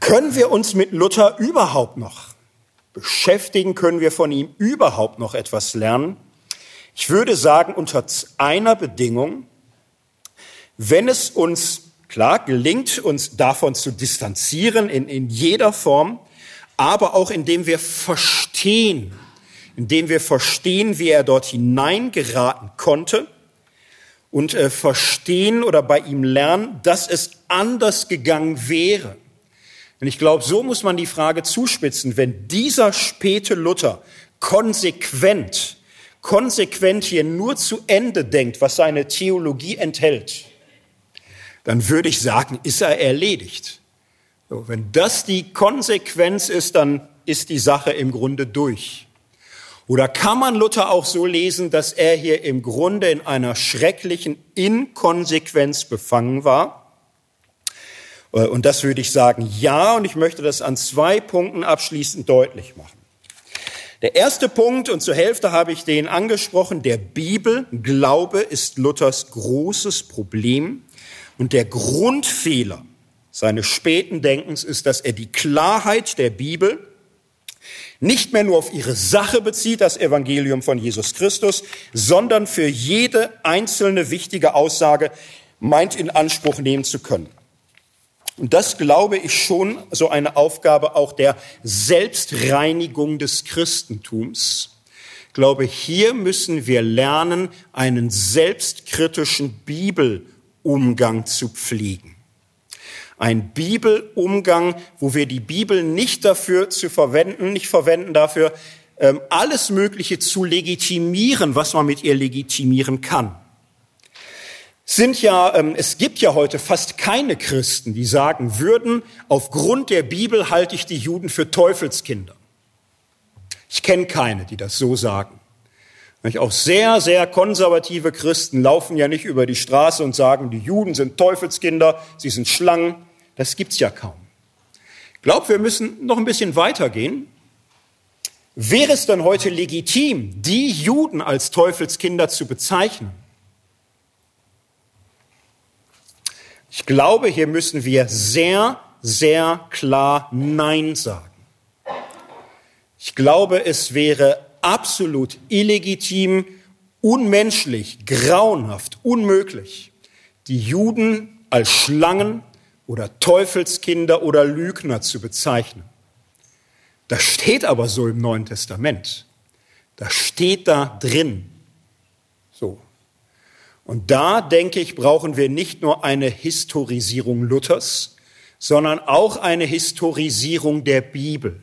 Speaker 1: Können wir uns mit Luther überhaupt noch beschäftigen? Können wir von ihm überhaupt noch etwas lernen? Ich würde sagen, unter einer Bedingung, wenn es uns, klar, gelingt, uns davon zu distanzieren in, in jeder Form, aber auch indem wir verstehen, indem wir verstehen, wie er dort hineingeraten konnte und äh, verstehen oder bei ihm lernen, dass es anders gegangen wäre. Und ich glaube, so muss man die Frage zuspitzen, wenn dieser späte Luther konsequent, konsequent hier nur zu Ende denkt, was seine Theologie enthält, dann würde ich sagen, ist er erledigt. So, wenn das die Konsequenz ist, dann ist die Sache im Grunde durch. Oder kann man Luther auch so lesen, dass er hier im Grunde in einer schrecklichen Inkonsequenz befangen war? Äh, und das würde ich sagen, ja, und ich möchte das an zwei Punkten abschließend deutlich machen. Der erste Punkt, und zur Hälfte habe ich den angesprochen, der Bibel, Glaube ist Luthers großes Problem. Und der Grundfehler seines späten Denkens ist, dass er die Klarheit der Bibel nicht mehr nur auf ihre Sache bezieht, das Evangelium von Jesus Christus, sondern für jede einzelne wichtige Aussage meint in Anspruch nehmen zu können. Und das glaube ich schon so eine Aufgabe auch der Selbstreinigung des Christentums. Ich glaube, hier müssen wir lernen, einen selbstkritischen Bibelumgang zu pflegen. Ein Bibelumgang, wo wir die Bibel nicht dafür zu verwenden, nicht verwenden dafür, ähm, alles Mögliche zu legitimieren, was man mit ihr legitimieren kann sind ja, ähm, es gibt ja heute fast keine Christen, die sagen würden, aufgrund der Bibel halte ich die Juden für Teufelskinder. Ich kenne keine, die das so sagen. Auch sehr, sehr konservative Christen laufen ja nicht über die Straße und sagen, die Juden sind Teufelskinder, sie sind Schlangen. Das gibt's ja kaum. Ich glaube, wir müssen noch ein bisschen weitergehen. Wäre es dann heute legitim, die Juden als Teufelskinder zu bezeichnen? Ich glaube, hier müssen wir sehr, sehr klar Nein sagen. Ich glaube, es wäre absolut illegitim, unmenschlich, grauenhaft, unmöglich, die Juden als Schlangen oder Teufelskinder oder Lügner zu bezeichnen. Das steht aber so im Neuen Testament. Das steht da drin. So. Und da, denke ich, brauchen wir nicht nur eine Historisierung Luthers, sondern auch eine Historisierung der Bibel.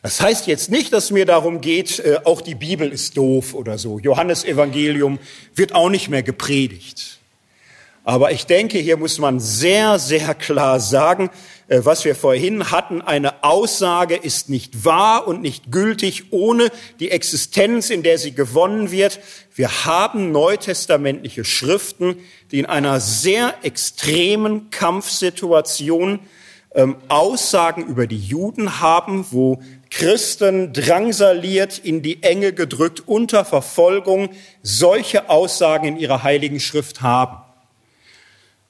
Speaker 1: Das heißt jetzt nicht, dass mir darum geht, äh, auch die Bibel ist doof oder so. Johannes Evangelium wird auch nicht mehr gepredigt. Aber ich denke, hier muss man sehr, sehr klar sagen, was wir vorhin hatten, eine Aussage ist nicht wahr und nicht gültig ohne die Existenz, in der sie gewonnen wird. Wir haben neutestamentliche Schriften, die in einer sehr extremen Kampfsituation ähm, Aussagen über die Juden haben, wo Christen drangsaliert, in die Enge gedrückt, unter Verfolgung, solche Aussagen in ihrer heiligen Schrift haben.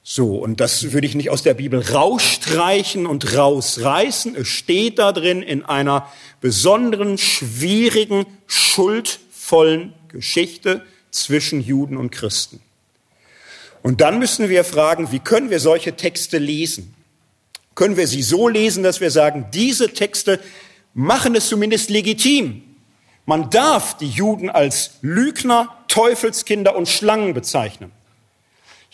Speaker 1: So, und das würde ich nicht aus der Bibel rausstreichen und rausreißen. Es steht da drin in einer besonderen, schwierigen, schuldvollen Geschichte zwischen Juden und Christen. Und dann müssen wir fragen, wie können wir solche Texte lesen? Können wir sie so lesen, dass wir sagen, diese Texte machen es zumindest legitim. Man darf die Juden als Lügner, Teufelskinder und Schlangen bezeichnen.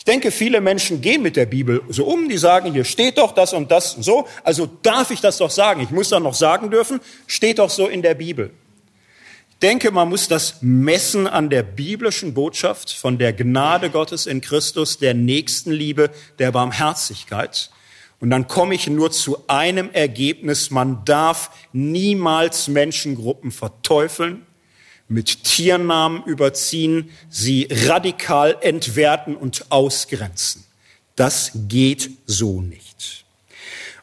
Speaker 1: Ich denke, viele Menschen gehen mit der Bibel so um, die sagen, hier steht doch das und das und so, also darf ich das doch sagen. Ich muss dann noch sagen dürfen, steht doch so in der Bibel. Ich denke, man muss das messen an der biblischen Botschaft von der Gnade Gottes in Christus, der Nächstenliebe, der Barmherzigkeit. Und dann komme ich nur zu einem Ergebnis. Man darf niemals Menschengruppen verteufeln, mit Tiernamen überziehen, sie radikal entwerten und ausgrenzen. Das geht so nicht.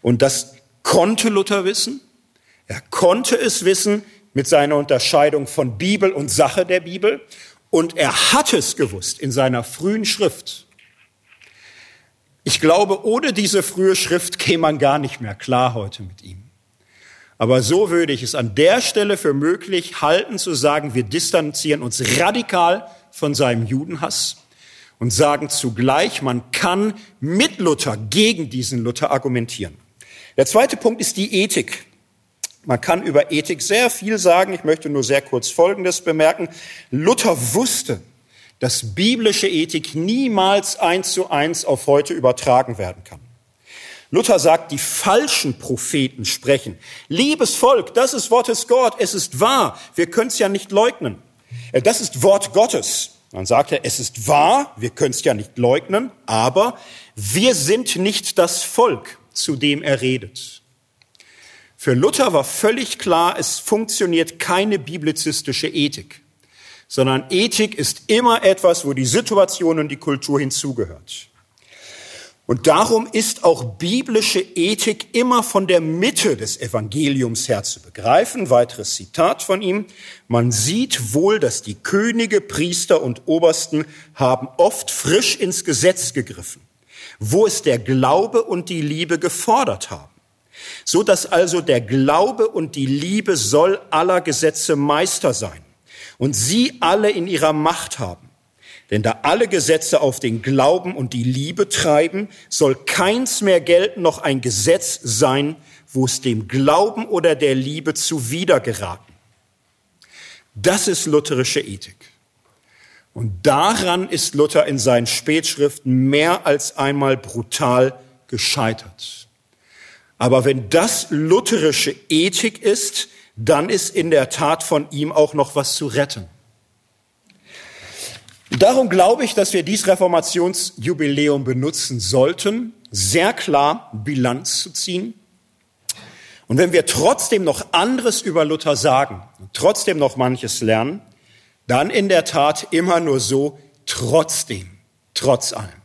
Speaker 1: Und das konnte Luther wissen. Er konnte es wissen mit seiner Unterscheidung von Bibel und Sache der Bibel. Und er hat es gewusst in seiner frühen Schrift. Ich glaube, ohne diese frühe Schrift käme man gar nicht mehr klar heute mit ihm. Aber so würde ich es an der Stelle für möglich halten, zu sagen, wir distanzieren uns radikal von seinem Judenhass und sagen zugleich, man kann mit Luther gegen diesen Luther argumentieren. Der zweite Punkt ist die Ethik. Man kann über Ethik sehr viel sagen. Ich möchte nur sehr kurz Folgendes bemerken. Luther wusste, dass biblische Ethik niemals eins zu eins auf heute übertragen werden kann. Luther sagt, die falschen Propheten sprechen. Liebes Volk, das ist Wortes Gott, es ist wahr, wir können es ja nicht leugnen. Äh, das ist Wort Gottes. Dann sagt er, es ist wahr, wir können es ja nicht leugnen, aber wir sind nicht das Volk, zu dem er redet. Für Luther war völlig klar, es funktioniert keine biblizistische Ethik sondern Ethik ist immer etwas, wo die Situation und die Kultur hinzugehört. Und darum ist auch biblische Ethik immer von der Mitte des Evangeliums her zu begreifen. Weiteres Zitat von ihm. Man sieht wohl, dass die Könige, Priester und Obersten haben oft frisch ins Gesetz gegriffen, wo es der Glaube und die Liebe gefordert haben. So dass also der Glaube und die Liebe soll aller Gesetze Meister sein und sie alle in ihrer Macht haben. Denn da alle Gesetze auf den Glauben und die Liebe treiben, soll keins mehr gelten, noch ein Gesetz sein, wo es dem Glauben oder der Liebe zuwider geraten. Das ist lutherische Ethik. Und daran ist Luther in seinen Spätschriften mehr als einmal brutal gescheitert. Aber wenn das lutherische Ethik ist, dann ist in der Tat von ihm auch noch was zu retten. Darum glaube ich, dass wir dies Reformationsjubiläum benutzen sollten, sehr klar Bilanz zu ziehen. Und wenn wir trotzdem noch anderes über Luther sagen, trotzdem noch manches lernen, dann in der Tat immer nur so, trotzdem, trotz allem.